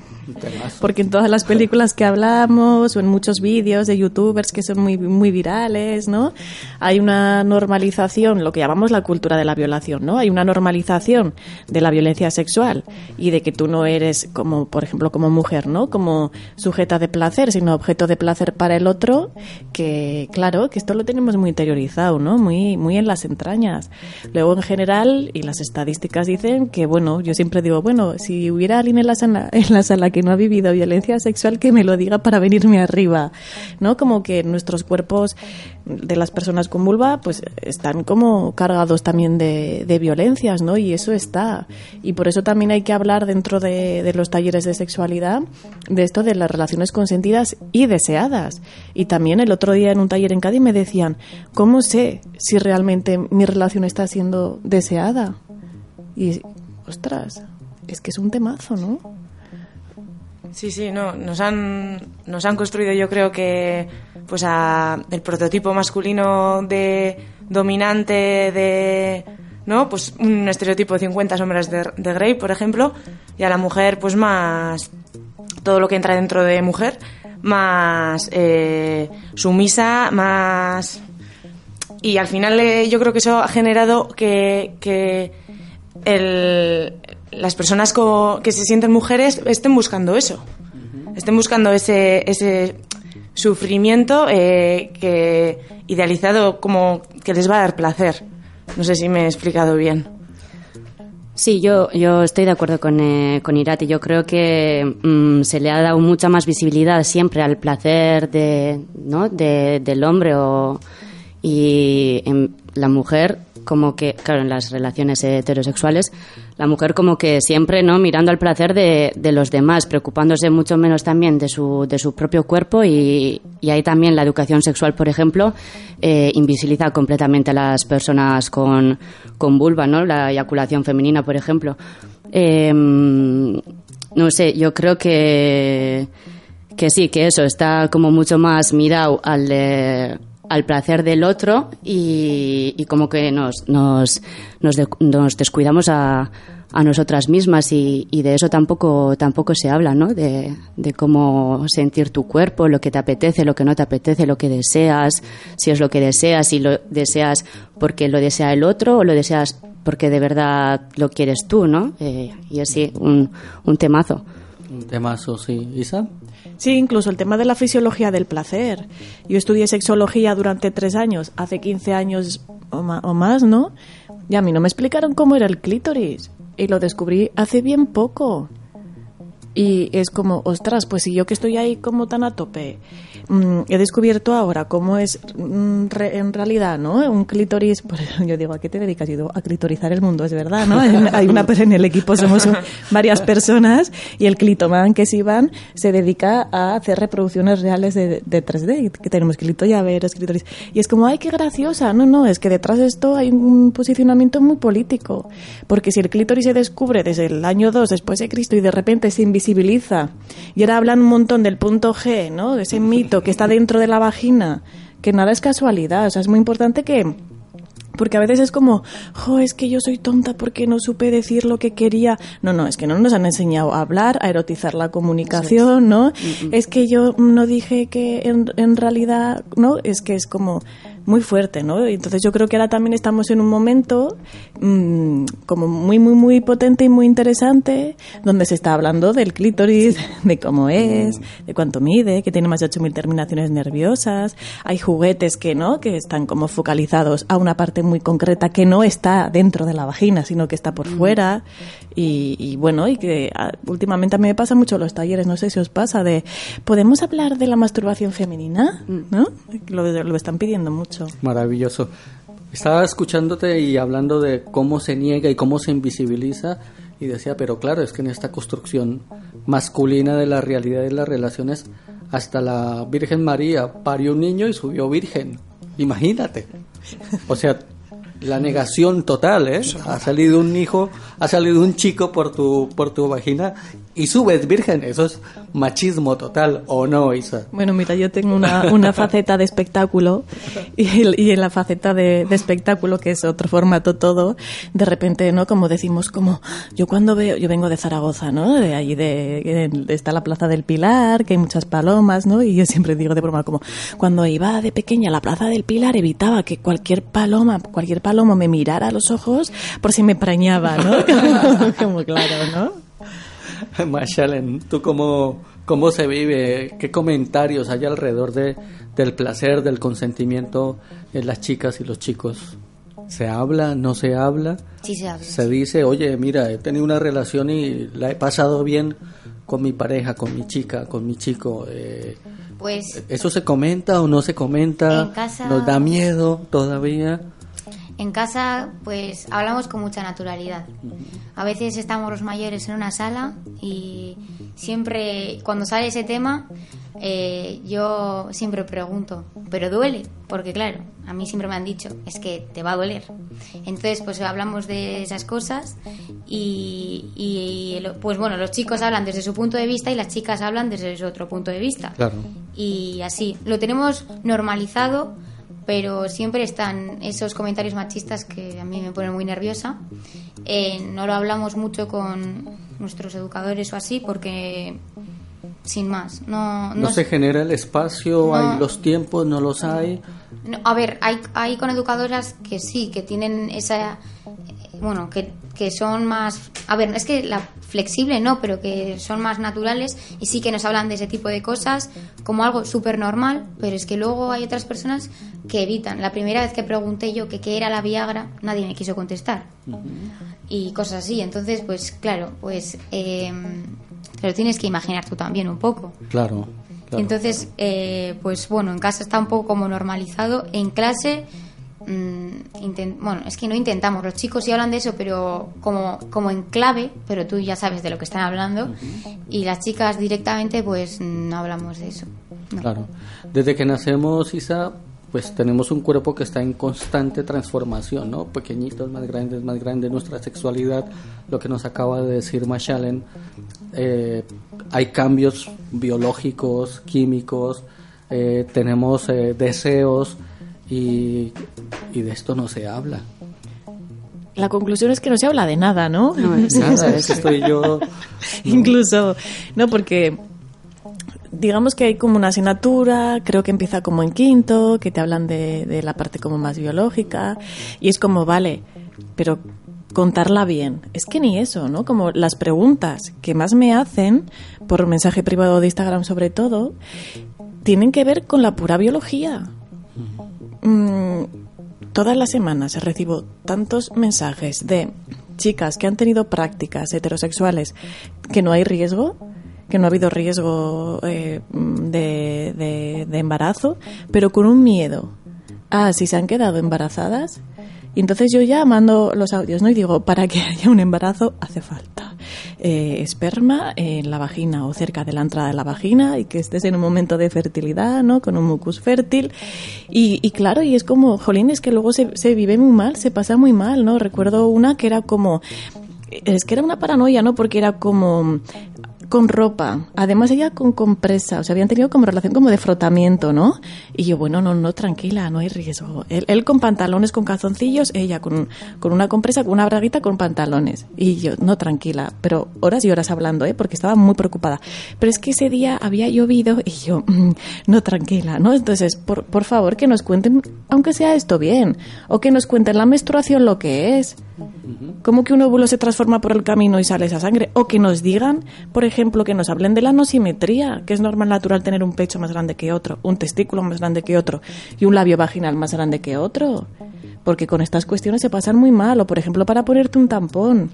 Porque en todas las películas que hablamos o en muchos vídeos de youtubers que son muy, muy virales, ¿no? Hay una normalización, lo que llamamos la cultura de la violación, ¿no? Hay una normalización de la violencia sexual y de que tú no eres como, por ejemplo, como mujer, ¿no? Como sujeta de placer, sino objeto de placer para el otro, que claro, que esto lo tenemos muy interiorizado, ¿no? Muy, muy en las entrañas. Luego, en general, y las estadísticas dicen que, bueno, yo siempre digo, bueno, si hubiera alguien en la sala, en la sala que no ha vivido violencia sexual, que me lo diga para venirme arriba, ¿no? Como que nuestros cuerpos de las personas con vulva, pues están como cargados también de, violencias, ¿no? Y eso está. Y por eso también hay que hablar dentro de, de los talleres de sexualidad de esto de las relaciones consentidas y deseadas. Y también el otro día en un taller en Cádiz me decían, ¿cómo sé si realmente mi relación está siendo deseada? Y, ostras, es que es un temazo, ¿no? Sí, sí, no, nos han, nos han construido yo creo que pues a el prototipo masculino de dominante de ¿no? Pues un estereotipo de 50 sombras de, de Grey, por ejemplo, y a la mujer pues más todo lo que entra dentro de mujer, más eh, sumisa, más y al final eh, yo creo que eso ha generado que, que el, las personas co- que se sienten mujeres estén buscando eso. Estén buscando ese, ese sufrimiento eh, que idealizado como que les va a dar placer. No sé si me he explicado bien. Sí, yo, yo estoy de acuerdo con, eh, con Irati. Yo creo que mm, se le ha dado mucha más visibilidad siempre al placer de, ¿no? de- del hombre o, y en la mujer como que, claro, en las relaciones heterosexuales, la mujer como que siempre, ¿no? Mirando al placer de, de los demás, preocupándose mucho menos también de su, de su propio cuerpo y, y ahí también la educación sexual, por ejemplo, eh, invisibiliza completamente a las personas con, con vulva, ¿no? La eyaculación femenina, por ejemplo. Eh, no sé, yo creo que, que sí, que eso está como mucho más mirado al, de- al placer del otro y, como que nos, nos, nos, de- nos descuidamos a, a nosotras mismas y, y de eso tampoco, tampoco se habla, ¿no? De, de cómo sentir tu cuerpo, lo que te apetece, lo que no te apetece, lo que deseas, si es lo que deseas, si lo deseas porque lo desea el otro o lo deseas porque de verdad lo quieres tú, ¿no? Eh, y así, un, un temazo. Un temazo, sí. ¿Isa? Sí, incluso el tema de la fisiología del placer. Yo estudié sexología durante tres años, hace 15 años o más, ¿no? Y a mí no me explicaron cómo era el clítoris. Y lo descubrí hace bien poco. Y es como, ostras, pues si yo que estoy ahí como tan a tope, mm, he descubierto ahora cómo es mm, re- en realidad, ¿no? Un clítoris, por eso yo digo, ¿a qué te dedicas? Yo a clitorizar el mundo, es verdad, ¿no? Hay una en el equipo, somos un- varias personas y el clitoman que es Iván se dedica a hacer reproducciones reales de, de 3D, que tenemos clitollaveros, clítoris. Y es como, ay, qué graciosa. No, no, es que detrás de esto hay un posicionamiento muy político. Porque si el clítoris se descubre desde el año 2 después de Cristo y de repente se y ahora hablan un montón del punto G, ¿no? Ese mito que está dentro de la vagina, que nada es casualidad. O sea, es muy importante que porque a veces es como, jo, es que yo soy tonta porque no supe decir lo que quería. No, no, es que no nos han enseñado a hablar, a erotizar la comunicación, ¿no? Es que yo no dije que en, en realidad, ¿no? Es que es como, muy fuerte, ¿no? Entonces yo creo que ahora también estamos en un momento mm, como muy, muy, muy potente y muy interesante, donde se está hablando del clítoris, de cómo es, de cuánto mide, que tiene más de 8.000 terminaciones nerviosas. Hay juguetes que no, que están como focalizados a una parte muy concreta que no está dentro de la vagina, sino que está por fuera. Y, y bueno, y que ah, últimamente a mí me pasa mucho en los talleres, no sé si os pasa, de ¿podemos hablar de la masturbación femenina? ¿No? Lo, lo están pidiendo mucho. Maravilloso. Estaba escuchándote y hablando de cómo se niega y cómo se invisibiliza y decía, pero claro, es que en esta construcción masculina de la realidad de las relaciones, hasta la Virgen María parió un niño y subió virgen. Imagínate. O sea, la negación total, ¿eh? Ha salido un hijo, ha salido un chico por tu, por tu vagina y subes virgen. Eso es machismo total, ¿o no, Isa? Bueno, mira, yo tengo una, una faceta de espectáculo y, en la faceta de, espectáculo, que es otro formato todo, de repente, ¿no? Como decimos, como yo cuando veo, yo vengo de Zaragoza, ¿no? De allí de, de- está la Plaza del Pilar, que hay muchas palomas, ¿no? Y yo siempre digo de broma, como cuando iba de pequeña a la Plaza del Pilar evitaba que cualquier paloma, cualquier palomo me mirara a los ojos por si me preñaba, ¿no? como claro, ¿no? Mashalen, ¿tú cómo, cómo se vive? ¿Qué comentarios hay alrededor de, del placer, del consentimiento en las chicas y los chicos? ¿Se habla? ¿No se habla? Sí se habla. Se dice, oye, mira, he tenido una relación y la he pasado bien con mi pareja, con mi chica, con mi chico. eh, Pues ¿Eso se comenta o no se comenta? En casa- ¿Nos da miedo todavía? En casa, pues hablamos con mucha naturalidad. A veces estamos los mayores en una sala y siempre, cuando sale ese tema, eh, yo siempre pregunto, ¿pero duele? Porque claro, a mí siempre me han dicho, es que te va a doler. Entonces, pues hablamos de esas cosas y, y, pues bueno, los chicos hablan desde su punto de vista y las chicas hablan desde su otro punto de vista. Claro. Y así, lo tenemos normalizado, pero siempre están esos comentarios machistas que a mí me ponen muy nerviosa. Eh, no lo hablamos mucho con nuestros educadores o así, porque sin más, no, No, no se genera el espacio, No. hay los tiempos, no los hay. a ver, hay, hay con educadoras que sí, que tienen esa. Bueno, que, que son más. A ver, es que la flexible no, pero que son más naturales y sí que nos hablan de ese tipo de cosas como algo súper normal, pero es que luego hay otras personas que evitan. La primera vez que pregunté yo que qué era la Viagra, nadie me quiso contestar y cosas así. Entonces, pues claro, pues. Eh, te lo tienes que imaginar tú también un poco. Claro. claro. Entonces, eh, pues bueno, en casa está un poco como normalizado. En clase, mm, bueno, es que no intentamos. Los chicos sí hablan de eso, pero como, como en clave, pero tú ya sabes de lo que están hablando. Y las chicas directamente, pues no hablamos de eso. No. Claro. Desde que nacemos, Isa, pues tenemos un cuerpo que está en constante transformación, ¿no? Pequeñitos, más grandes, más grandes. Nuestra sexualidad, lo que nos acaba de decir Mashalen, eh, hay cambios biológicos, químicos, eh, tenemos eh, deseos y, y de esto no se habla. La conclusión es que no se habla de nada, ¿no? No, es nada, es que estoy yo- Incluso, no, porque digamos que hay como una asignatura, creo que empieza como en quinto, que te hablan de, de la parte como más biológica, y es como, vale, pero contarla bien. Es que ni eso, ¿no? Como las preguntas que más me hacen, por mensaje privado de Instagram sobre todo, tienen que ver con la pura biología. Mm, todas las semanas recibo tantos mensajes de chicas que han tenido prácticas heterosexuales que no hay riesgo, que no ha habido riesgo eh, de, de- de embarazo, pero con un miedo. Ah, si se han quedado embarazadas. Y entonces yo ya mando los audios, ¿no? Y digo, para que haya un embarazo hace falta eh, esperma en la vagina o cerca de la entrada de la vagina y que estés en un momento de fertilidad, ¿no? Con un mucus fértil. Y, y claro, y es como, jolín, es que luego se, se vive muy mal, se pasa muy mal, ¿no? Recuerdo una que era como, es que era una paranoia, ¿no? Porque era como, con ropa. Además ella con compresa. O sea, habían tenido como relación como de frotamiento, ¿no? Y yo, bueno, no, no, tranquila, no hay riesgo. Él, con pantalones, con calzoncillos, ella con, con una compresa, con una braguita, con pantalones. Y yo, no, tranquila. Pero horas y horas hablando, ¿eh? Porque estaba muy preocupada. Pero es que ese día había llovido y yo, mm, no, tranquila, ¿no? Entonces, por, por favor, que nos cuenten, aunque sea esto bien. O que nos cuenten la menstruación lo que es. ¿Cómo que un óvulo se transforma por el camino y sale esa sangre? O que nos digan, por ejemplo, que nos hablen de la nosimetría, que es normal natural tener un pecho más grande que otro, un testículo más grande que otro y un labio vaginal más grande que otro. Porque con estas cuestiones se pasan muy mal. O, por ejemplo, para ponerte un tampón.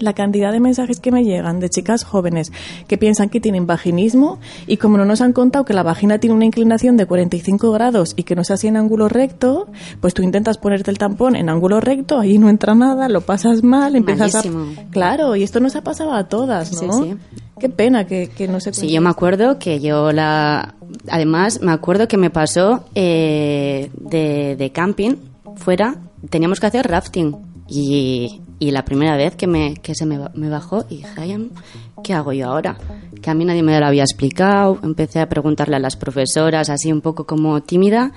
La cantidad de mensajes que me llegan de chicas jóvenes que piensan que tienen vaginismo y como no nos han contado que la vagina tiene una inclinación de 45 grados y que no es así en ángulo recto, pues tú intentas ponerte el tampón en ángulo recto, ahí no entra nada, lo pasas mal, empiezas Malísimo. a... Claro, y esto nos ha pasado a todas, ¿no? Sí, sí. Qué pena que, que no se... Sí, yo me acuerdo que yo la... Además, me acuerdo que me pasó eh, de, de camping fuera, teníamos que hacer rafting. Y, y la primera vez que, me, que se me, me bajó, y dije, "Ay, em, ¿qué hago yo ahora? Que a mí nadie me lo había explicado. Empecé a preguntarle a las profesoras, así un poco como tímida.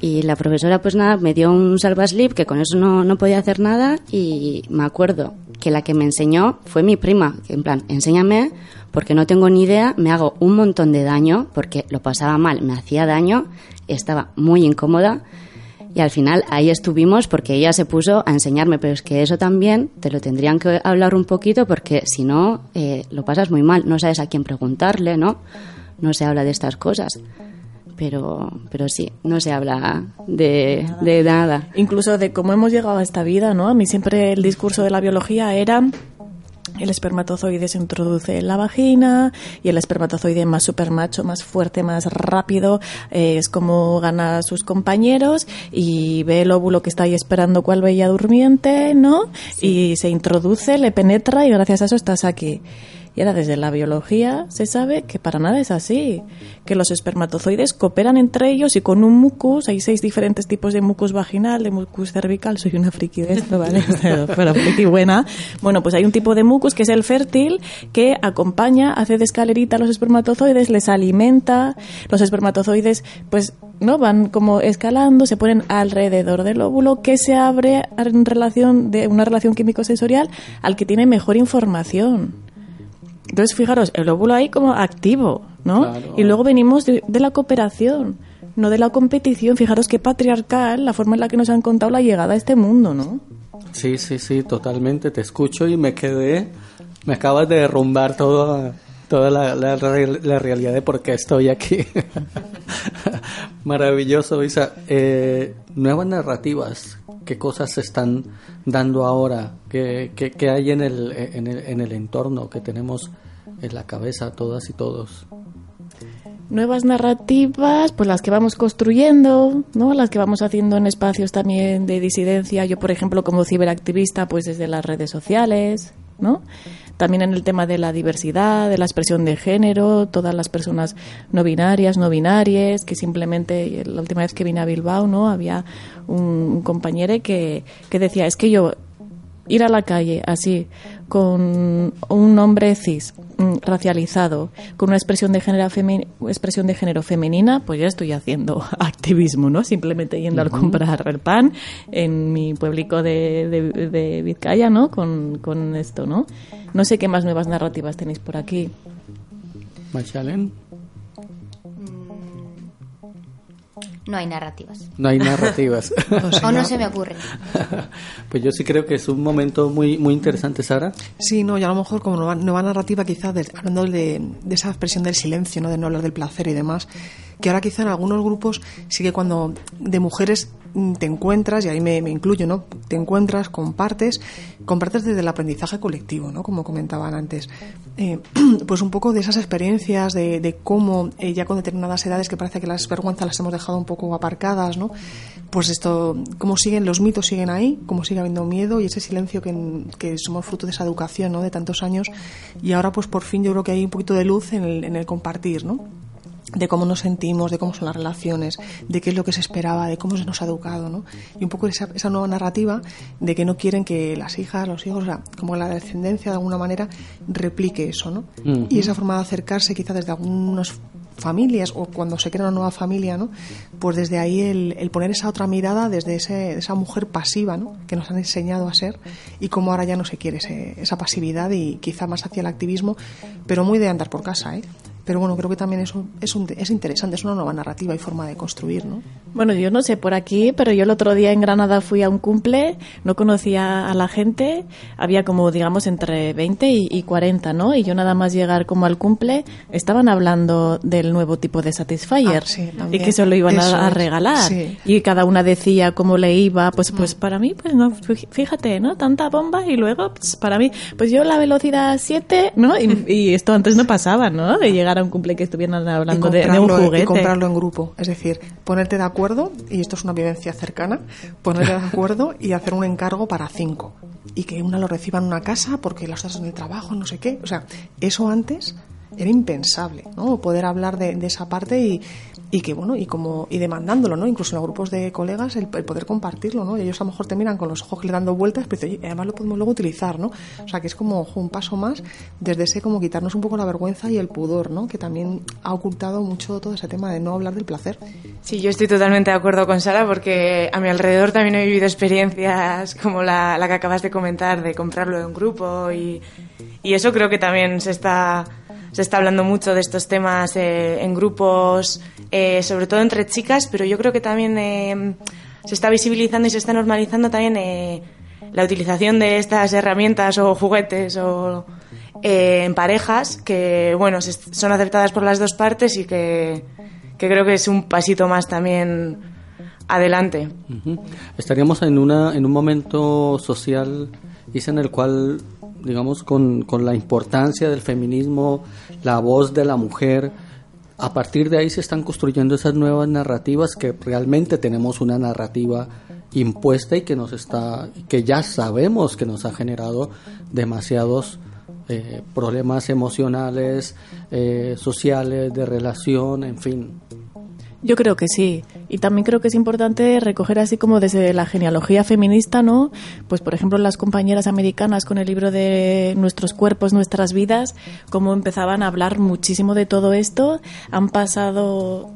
Y la profesora, pues nada, me dio un salvaslip, que con eso no, no podía hacer nada. Y me acuerdo que la que me enseñó fue mi prima. que En plan, enséñame, porque no tengo ni idea, me hago un montón de daño, porque lo pasaba mal, me hacía daño, estaba muy incómoda. Y al final ahí estuvimos porque ella se puso a enseñarme, pero es que eso también te lo tendrían que hablar un poquito porque si no eh, lo pasas muy mal, no sabes a quién preguntarle, ¿no? No se habla de estas cosas. Pero, pero sí, no se habla de, de nada. Incluso de cómo hemos llegado a esta vida, ¿no? A mí siempre el discurso de la biología era el espermatozoide se introduce en la vagina y el espermatozoide más supermacho, más fuerte, más rápido, eh, es como gana a sus compañeros y ve el óvulo que está ahí esperando cual bella durmiente, ¿no? Y se introduce, le penetra y gracias a eso estás aquí. Y ahora desde la biología se sabe que para nada es así, que los espermatozoides cooperan entre ellos y con un mucus, hay seis diferentes tipos de mucus vaginal, de mucus cervical, soy una friki de esto, ¿vale? Pero, friki buena. Bueno, pues hay un tipo de mucus que es el fértil, que acompaña, hace de escalerita a los espermatozoides, les alimenta, los espermatozoides pues no van como escalando, se ponen alrededor del óvulo que se abre en relación de una relación químico-sensorial al que tiene mejor información. Entonces, fijaros, el óvulo ahí como activo, ¿no? Claro. Y luego venimos de, de la cooperación, no de la competición. Fijaros qué patriarcal la forma en la que nos han contado la llegada a este mundo, ¿no? Sí, sí, sí, totalmente. Te escucho y me quedé. Me acabas de derrumbar toda, toda la, la, la realidad de por qué estoy aquí. Maravilloso, Isa. Eh, nuevas narrativas. ¿Qué cosas se están dando ahora? ¿Qué, qué- qué hay en el, en, el, en el entorno que tenemos en la cabeza todas y todos? Nuevas narrativas, pues las que vamos construyendo, ¿no? Las que vamos haciendo en espacios también de disidencia. Yo, por ejemplo, como ciberactivista, pues desde las redes sociales, ¿no? También en el tema de la diversidad, de la expresión de género, todas las personas no binarias, no binarias, que simplemente la última vez que vine a Bilbao, ¿no? Había un, un compañero que, que decía, es que yo ir a la calle así, con un hombre cis, mm, racializado, con una expresión de género, femi- expresión de género femenina, pues ya estoy haciendo activismo, ¿no? Simplemente yendo a comprar el pan en mi pueblico de, de, de Vizcaya, ¿no? Con, con esto, ¿no? No sé qué más nuevas narrativas tenéis por aquí. Machalen. No hay narrativas. No hay narrativas. o no se me ocurre. Pues yo sí creo que es un momento muy, muy interesante, Sara. Sí, no, y a lo mejor como nueva, nueva narrativa quizás de- hablando de, de esa expresión del silencio, ¿no? de no hablar del placer y demás, que ahora quizá en algunos grupos sí que cuando de mujeres mm, te encuentras, y ahí me, incluyo, ¿no? Te encuentras, compartes, compartes desde el aprendizaje colectivo, ¿no? Como comentaban antes. Eh, pues un poco de esas experiencias, de, cómo eh, ya con determinadas edades que parece que las vergüenzas las hemos dejado un poco aparcadas, ¿no? Pues esto, cómo siguen los mitos, siguen ahí, cómo sigue habiendo miedo y ese silencio que, que somos fruto de esa educación, ¿no? De tantos años. Y ahora, pues por fin yo creo que hay un poquito de luz en el compartir, ¿no? De cómo nos sentimos, de cómo son las relaciones, de qué es lo que se esperaba, de cómo se nos ha educado, ¿no? Y un poco esa, esa nueva narrativa de que no quieren que las hijas, los hijos, o sea, como la descendencia de alguna manera replique eso, ¿no? Y esa forma de acercarse quizá desde algunas familias o cuando se crea una nueva familia, ¿no? Pues desde ahí el, el poner esa otra mirada desde ese, esa mujer pasiva, ¿no? Que nos han enseñado a ser y cómo ahora ya no se quiere ese- esa pasividad y quizá más hacia el activismo, pero muy de andar por casa, ¿eh? Pero bueno, creo que también es, un- es, un- es interesante, es una nueva narrativa y forma de construir, ¿no? Bueno, yo no sé por aquí, pero yo el otro día en Granada fui a un cumple, no conocía a la gente, había como, digamos, entre 20 y, y 40, ¿no? Y yo nada más llegar como al cumple, estaban hablando del nuevo tipo de Satisfyer Ah, sí, y que se lo iban Eso a, a regalar. sí. Y cada una decía cómo le iba, pues, pues para mí, pues no, fí- fíjate, ¿no? Tanta bomba y luego, pues, para mí, pues yo la velocidad 7, ¿no? Y, y esto antes no pasaba, ¿no? De llegar un cumple que estuvieran hablando de, de un juguete. y comprarlo en grupo. Es decir, ponerte de acuerdo, y esto es una vivencia cercana, ponerte de acuerdo y hacer un encargo para cinco. Y que una lo reciba en una casa porque las otras en el trabajo, no sé qué. O sea, eso antes era impensable, ¿no? Poder hablar de, de esa parte y, y que, bueno, y como y demandándolo, ¿no? Incluso en grupos de colegas, el, poder compartirlo, ¿no? Ellos a lo mejor te miran con los ojos que le dando vueltas, pero dices, "Oye, además lo podemos luego utilizar, ¿no? O sea, que es como un paso más desde ese como quitarnos un poco la vergüenza y el pudor, ¿no? Que también ha ocultado mucho todo ese tema de no hablar del placer. Sí, yo estoy totalmente de acuerdo con Sara porque a mi alrededor también he vivido experiencias como la, la que acabas de comentar, de comprarlo en grupo y, y eso creo que también se está, se está hablando mucho de estos temas eh, en grupos, eh, sobre todo entre chicas, pero yo creo que también eh, se está visibilizando y se está normalizando también eh, la utilización de estas herramientas o juguetes o en parejas que, bueno, son aceptadas por las dos partes y que, que creo que es un pasito más también adelante. Estaríamos en, una, en un momento social, Isa, en el cual, digamos, con, con la importancia del feminismo, la voz de la mujer, a partir de ahí se están construyendo esas nuevas narrativas que realmente tenemos una narrativa impuesta y que nos está, que ya sabemos que nos ha generado demasiados eh, problemas emocionales, eh, sociales, de relación, en fin. Yo creo que sí. Y también creo que es importante recoger así como desde la genealogía feminista, ¿no? Pues por ejemplo las compañeras americanas con el libro de Nuestros cuerpos, nuestras vidas, cómo empezaban a hablar muchísimo de todo esto. Han pasado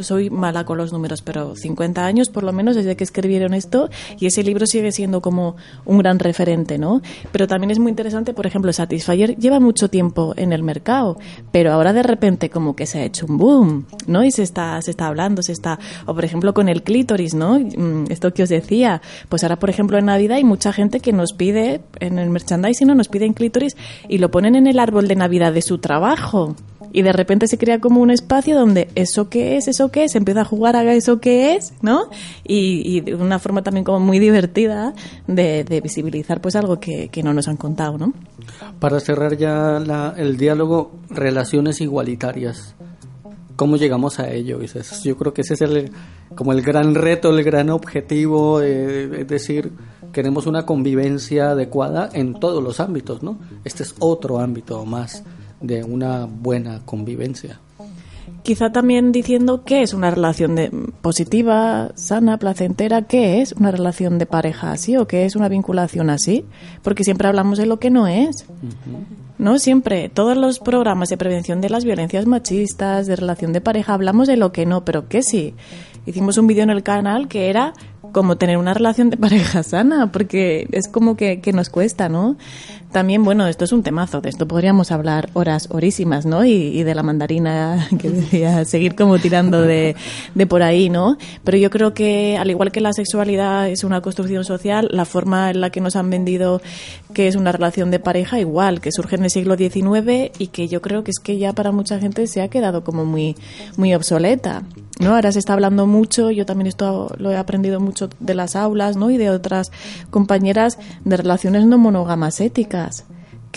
soy mala con los números, pero 50 años por lo menos desde que escribieron esto y ese libro sigue siendo como un gran referente, ¿no? Pero también es muy interesante, por ejemplo, Satisfyer lleva mucho tiempo en el mercado, pero ahora de repente como que se ha hecho un boom, ¿no? Y se está, se está hablando, se está, o por ejemplo con el clítoris, ¿no? Mm, Esto que os decía, pues ahora por ejemplo en Navidad hay mucha gente que nos pide en el merchandising, ¿no? Nos piden clítoris y lo ponen en el árbol de Navidad de su trabajo. Y de repente se crea como un espacio donde eso que es, eso que es, empieza a jugar a eso que es, ¿no? Y, y una forma también como muy divertida de, de visibilizar pues algo que, que no nos han contado, ¿no? Para cerrar ya la- el diálogo, relaciones igualitarias. ¿Cómo llegamos a ello? Yo creo que ese es el, como el gran reto, el gran objetivo, eh, es decir, queremos una convivencia adecuada en todos los ámbitos, ¿no? Este es otro ámbito más de una buena convivencia. Quizá también diciendo qué es una relación de, positiva, sana, placentera, qué es una relación de pareja así o qué es una vinculación así, porque siempre hablamos de lo que no es. No siempre, todos los programas de prevención de las violencias machistas, de relación de pareja, hablamos de lo que no, pero que sí. Hicimos un vídeo en el canal que era como tener una relación de pareja sana, porque es como que, que nos cuesta, ¿no? También, bueno, esto es un temazo, de esto podríamos hablar horas, horísimas, ¿no? Y, de la mandarina, que decía, seguir como tirando de, de por ahí, ¿no? Pero yo creo que, al igual que la sexualidad es una construcción social, la forma en la que nos han vendido que es una relación de pareja, igual, que surge en el siglo XIX y que yo creo que es que ya para mucha gente se ha quedado como muy, muy obsoleta. ¿No? Ahora se está hablando mucho, yo también esto lo he aprendido mucho de las aulas ¿no? y de otras compañeras de relaciones no monógamas éticas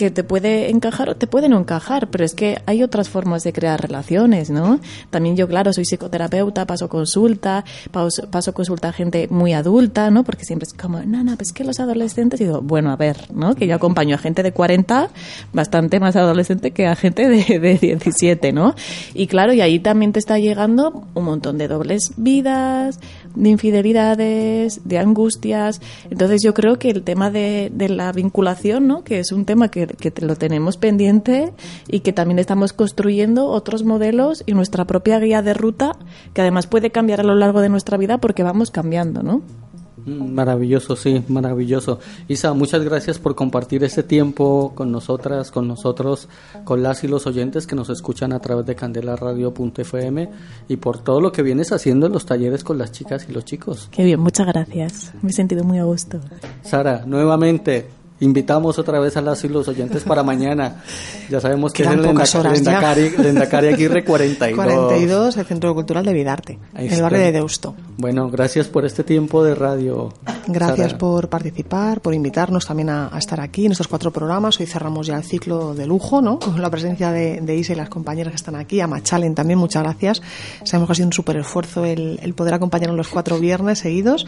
que te puede encajar o te puede no encajar, pero es que hay otras formas de crear relaciones, ¿no? También yo, claro, soy psicoterapeuta, paso consulta, paso, paso consulta a gente muy adulta, ¿no? Porque siempre es como, no, no, pues que los adolescentes, y digo, bueno, a ver, ¿no? Que yo acompaño a gente de 40, bastante más adolescente que a gente de, de 17, ¿no? Y claro, y ahí también te está llegando un montón de dobles vidas, de infidelidades, de angustias. Entonces yo creo que el tema de, de la vinculación, ¿no? que es un tema que, que lo tenemos pendiente y que también estamos construyendo otros modelos y nuestra propia guía de ruta, que además puede cambiar a lo largo de nuestra vida porque vamos cambiando, ¿no? Mm, Maravilloso, sí, maravilloso. Isa, muchas gracias por compartir este tiempo con nosotras, con nosotros, con las y los oyentes que nos escuchan a través de candelaradio.fm y por todo lo que vienes haciendo en los talleres con las chicas y los chicos. Qué bien, muchas gracias. Me he sentido muy a gusto. Sara, nuevamente, invitamos otra vez a las y los oyentes para mañana. Ya sabemos que Quedan es el. Lendakari, Lendakari Aguirre 42. 42, el Centro Cultural de Vidarte, en el barrio de Deusto. Bueno, gracias por este tiempo de radio. Gracias Sara. por participar, por invitarnos también a, a estar aquí en estos cuatro programas. Hoy cerramos ya el ciclo de lujo, ¿no? Con la presencia de, de Isa y las compañeras que están aquí. A Machalen también, muchas gracias. Sabemos que ha sido un súper esfuerzo el, el poder acompañarnos los cuatro viernes seguidos.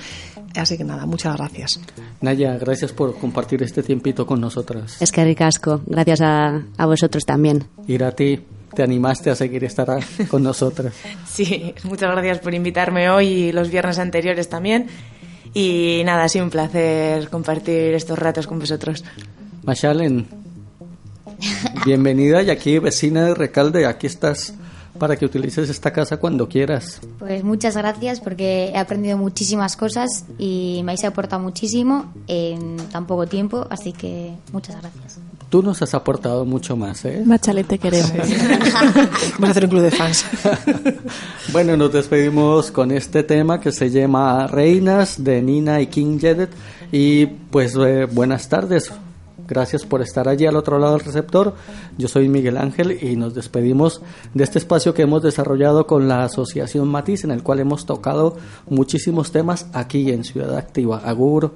Así que nada, muchas gracias. Naya, gracias por compartir este tiempito con nosotras. Es que ricasco. Gracias a, a vosotros también. Ir a ti, te animaste a seguir estar con nosotras. Sí, muchas gracias por invitarme hoy y los viernes anteriores también. Y nada, ha sido un placer compartir estos ratos con vosotros. Machalen, bienvenida y aquí vecina de Recalde, aquí estás para que utilices esta casa cuando quieras. Pues muchas gracias porque he aprendido muchísimas cosas y me habéis aportado muchísimo en tan poco tiempo, así que muchas gracias. Tú nos has aportado mucho más, ¿eh? Machale, te queremos. Vamos a hacer un club de fans. Bueno, nos despedimos con este tema que se llama Reinas de Nina y King Jedet. Y pues eh, buenas tardes. Gracias por estar allí al otro lado del receptor. Yo soy Miguel Ángel y nos despedimos de este espacio que hemos desarrollado con la Asociación Matiz, en el cual hemos tocado muchísimos temas aquí en Ciudad Activa. Agur.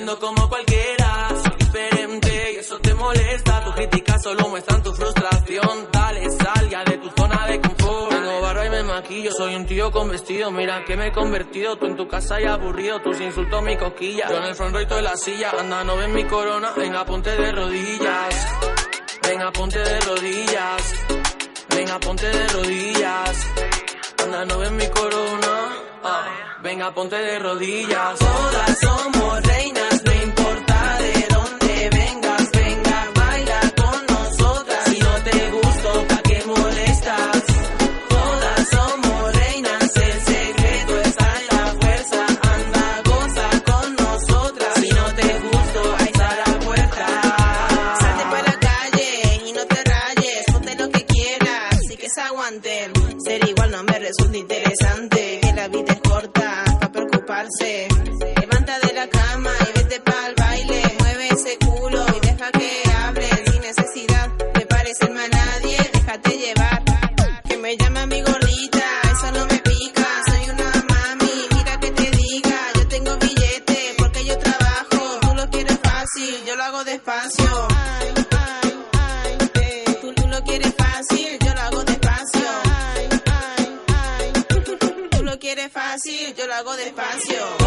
Siendo como cualquiera, soy diferente y eso te molesta. Tus críticas solo muestran tu frustración. Dale, sal ya de tu zona de confort. Tengo barba y me maquillo, soy un tío con vestido. Mira que me he convertido, tú en tu casa y aburrido, tus insultos mi coquilla. Yo en el front tú en la silla, anda, no ves mi corona, venga, ponte de rodillas. Venga, ponte de rodillas. Venga, ponte de rodillas. Anda, no ves mi corona. Ah, venga, ponte de rodillas. Todas somos reinas, resulta interesante, que la vida es corta para preocuparse. Levanta de la cama y vete pa'l baile, yo lo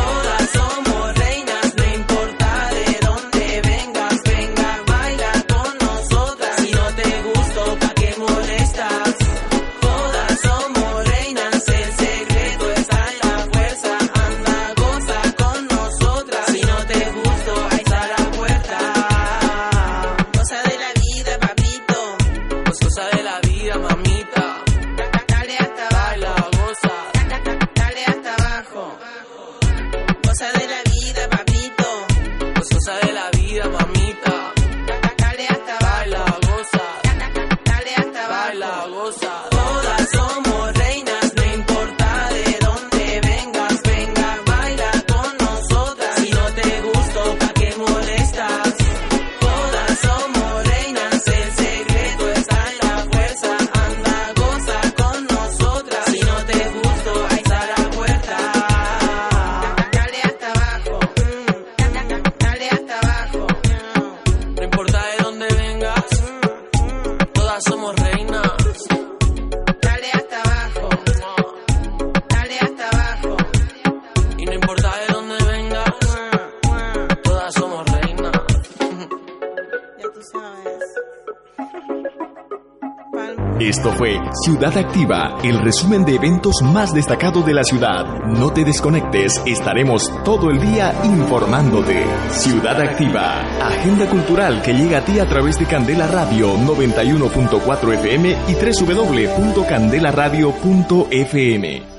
Ciudad Activa, el resumen de eventos más destacados de la ciudad. No te desconectes, estaremos todo el día informándote. Ciudad Activa, agenda cultural que llega a ti a través de Candela Radio 91.4 FM y www.candelaradio.fm.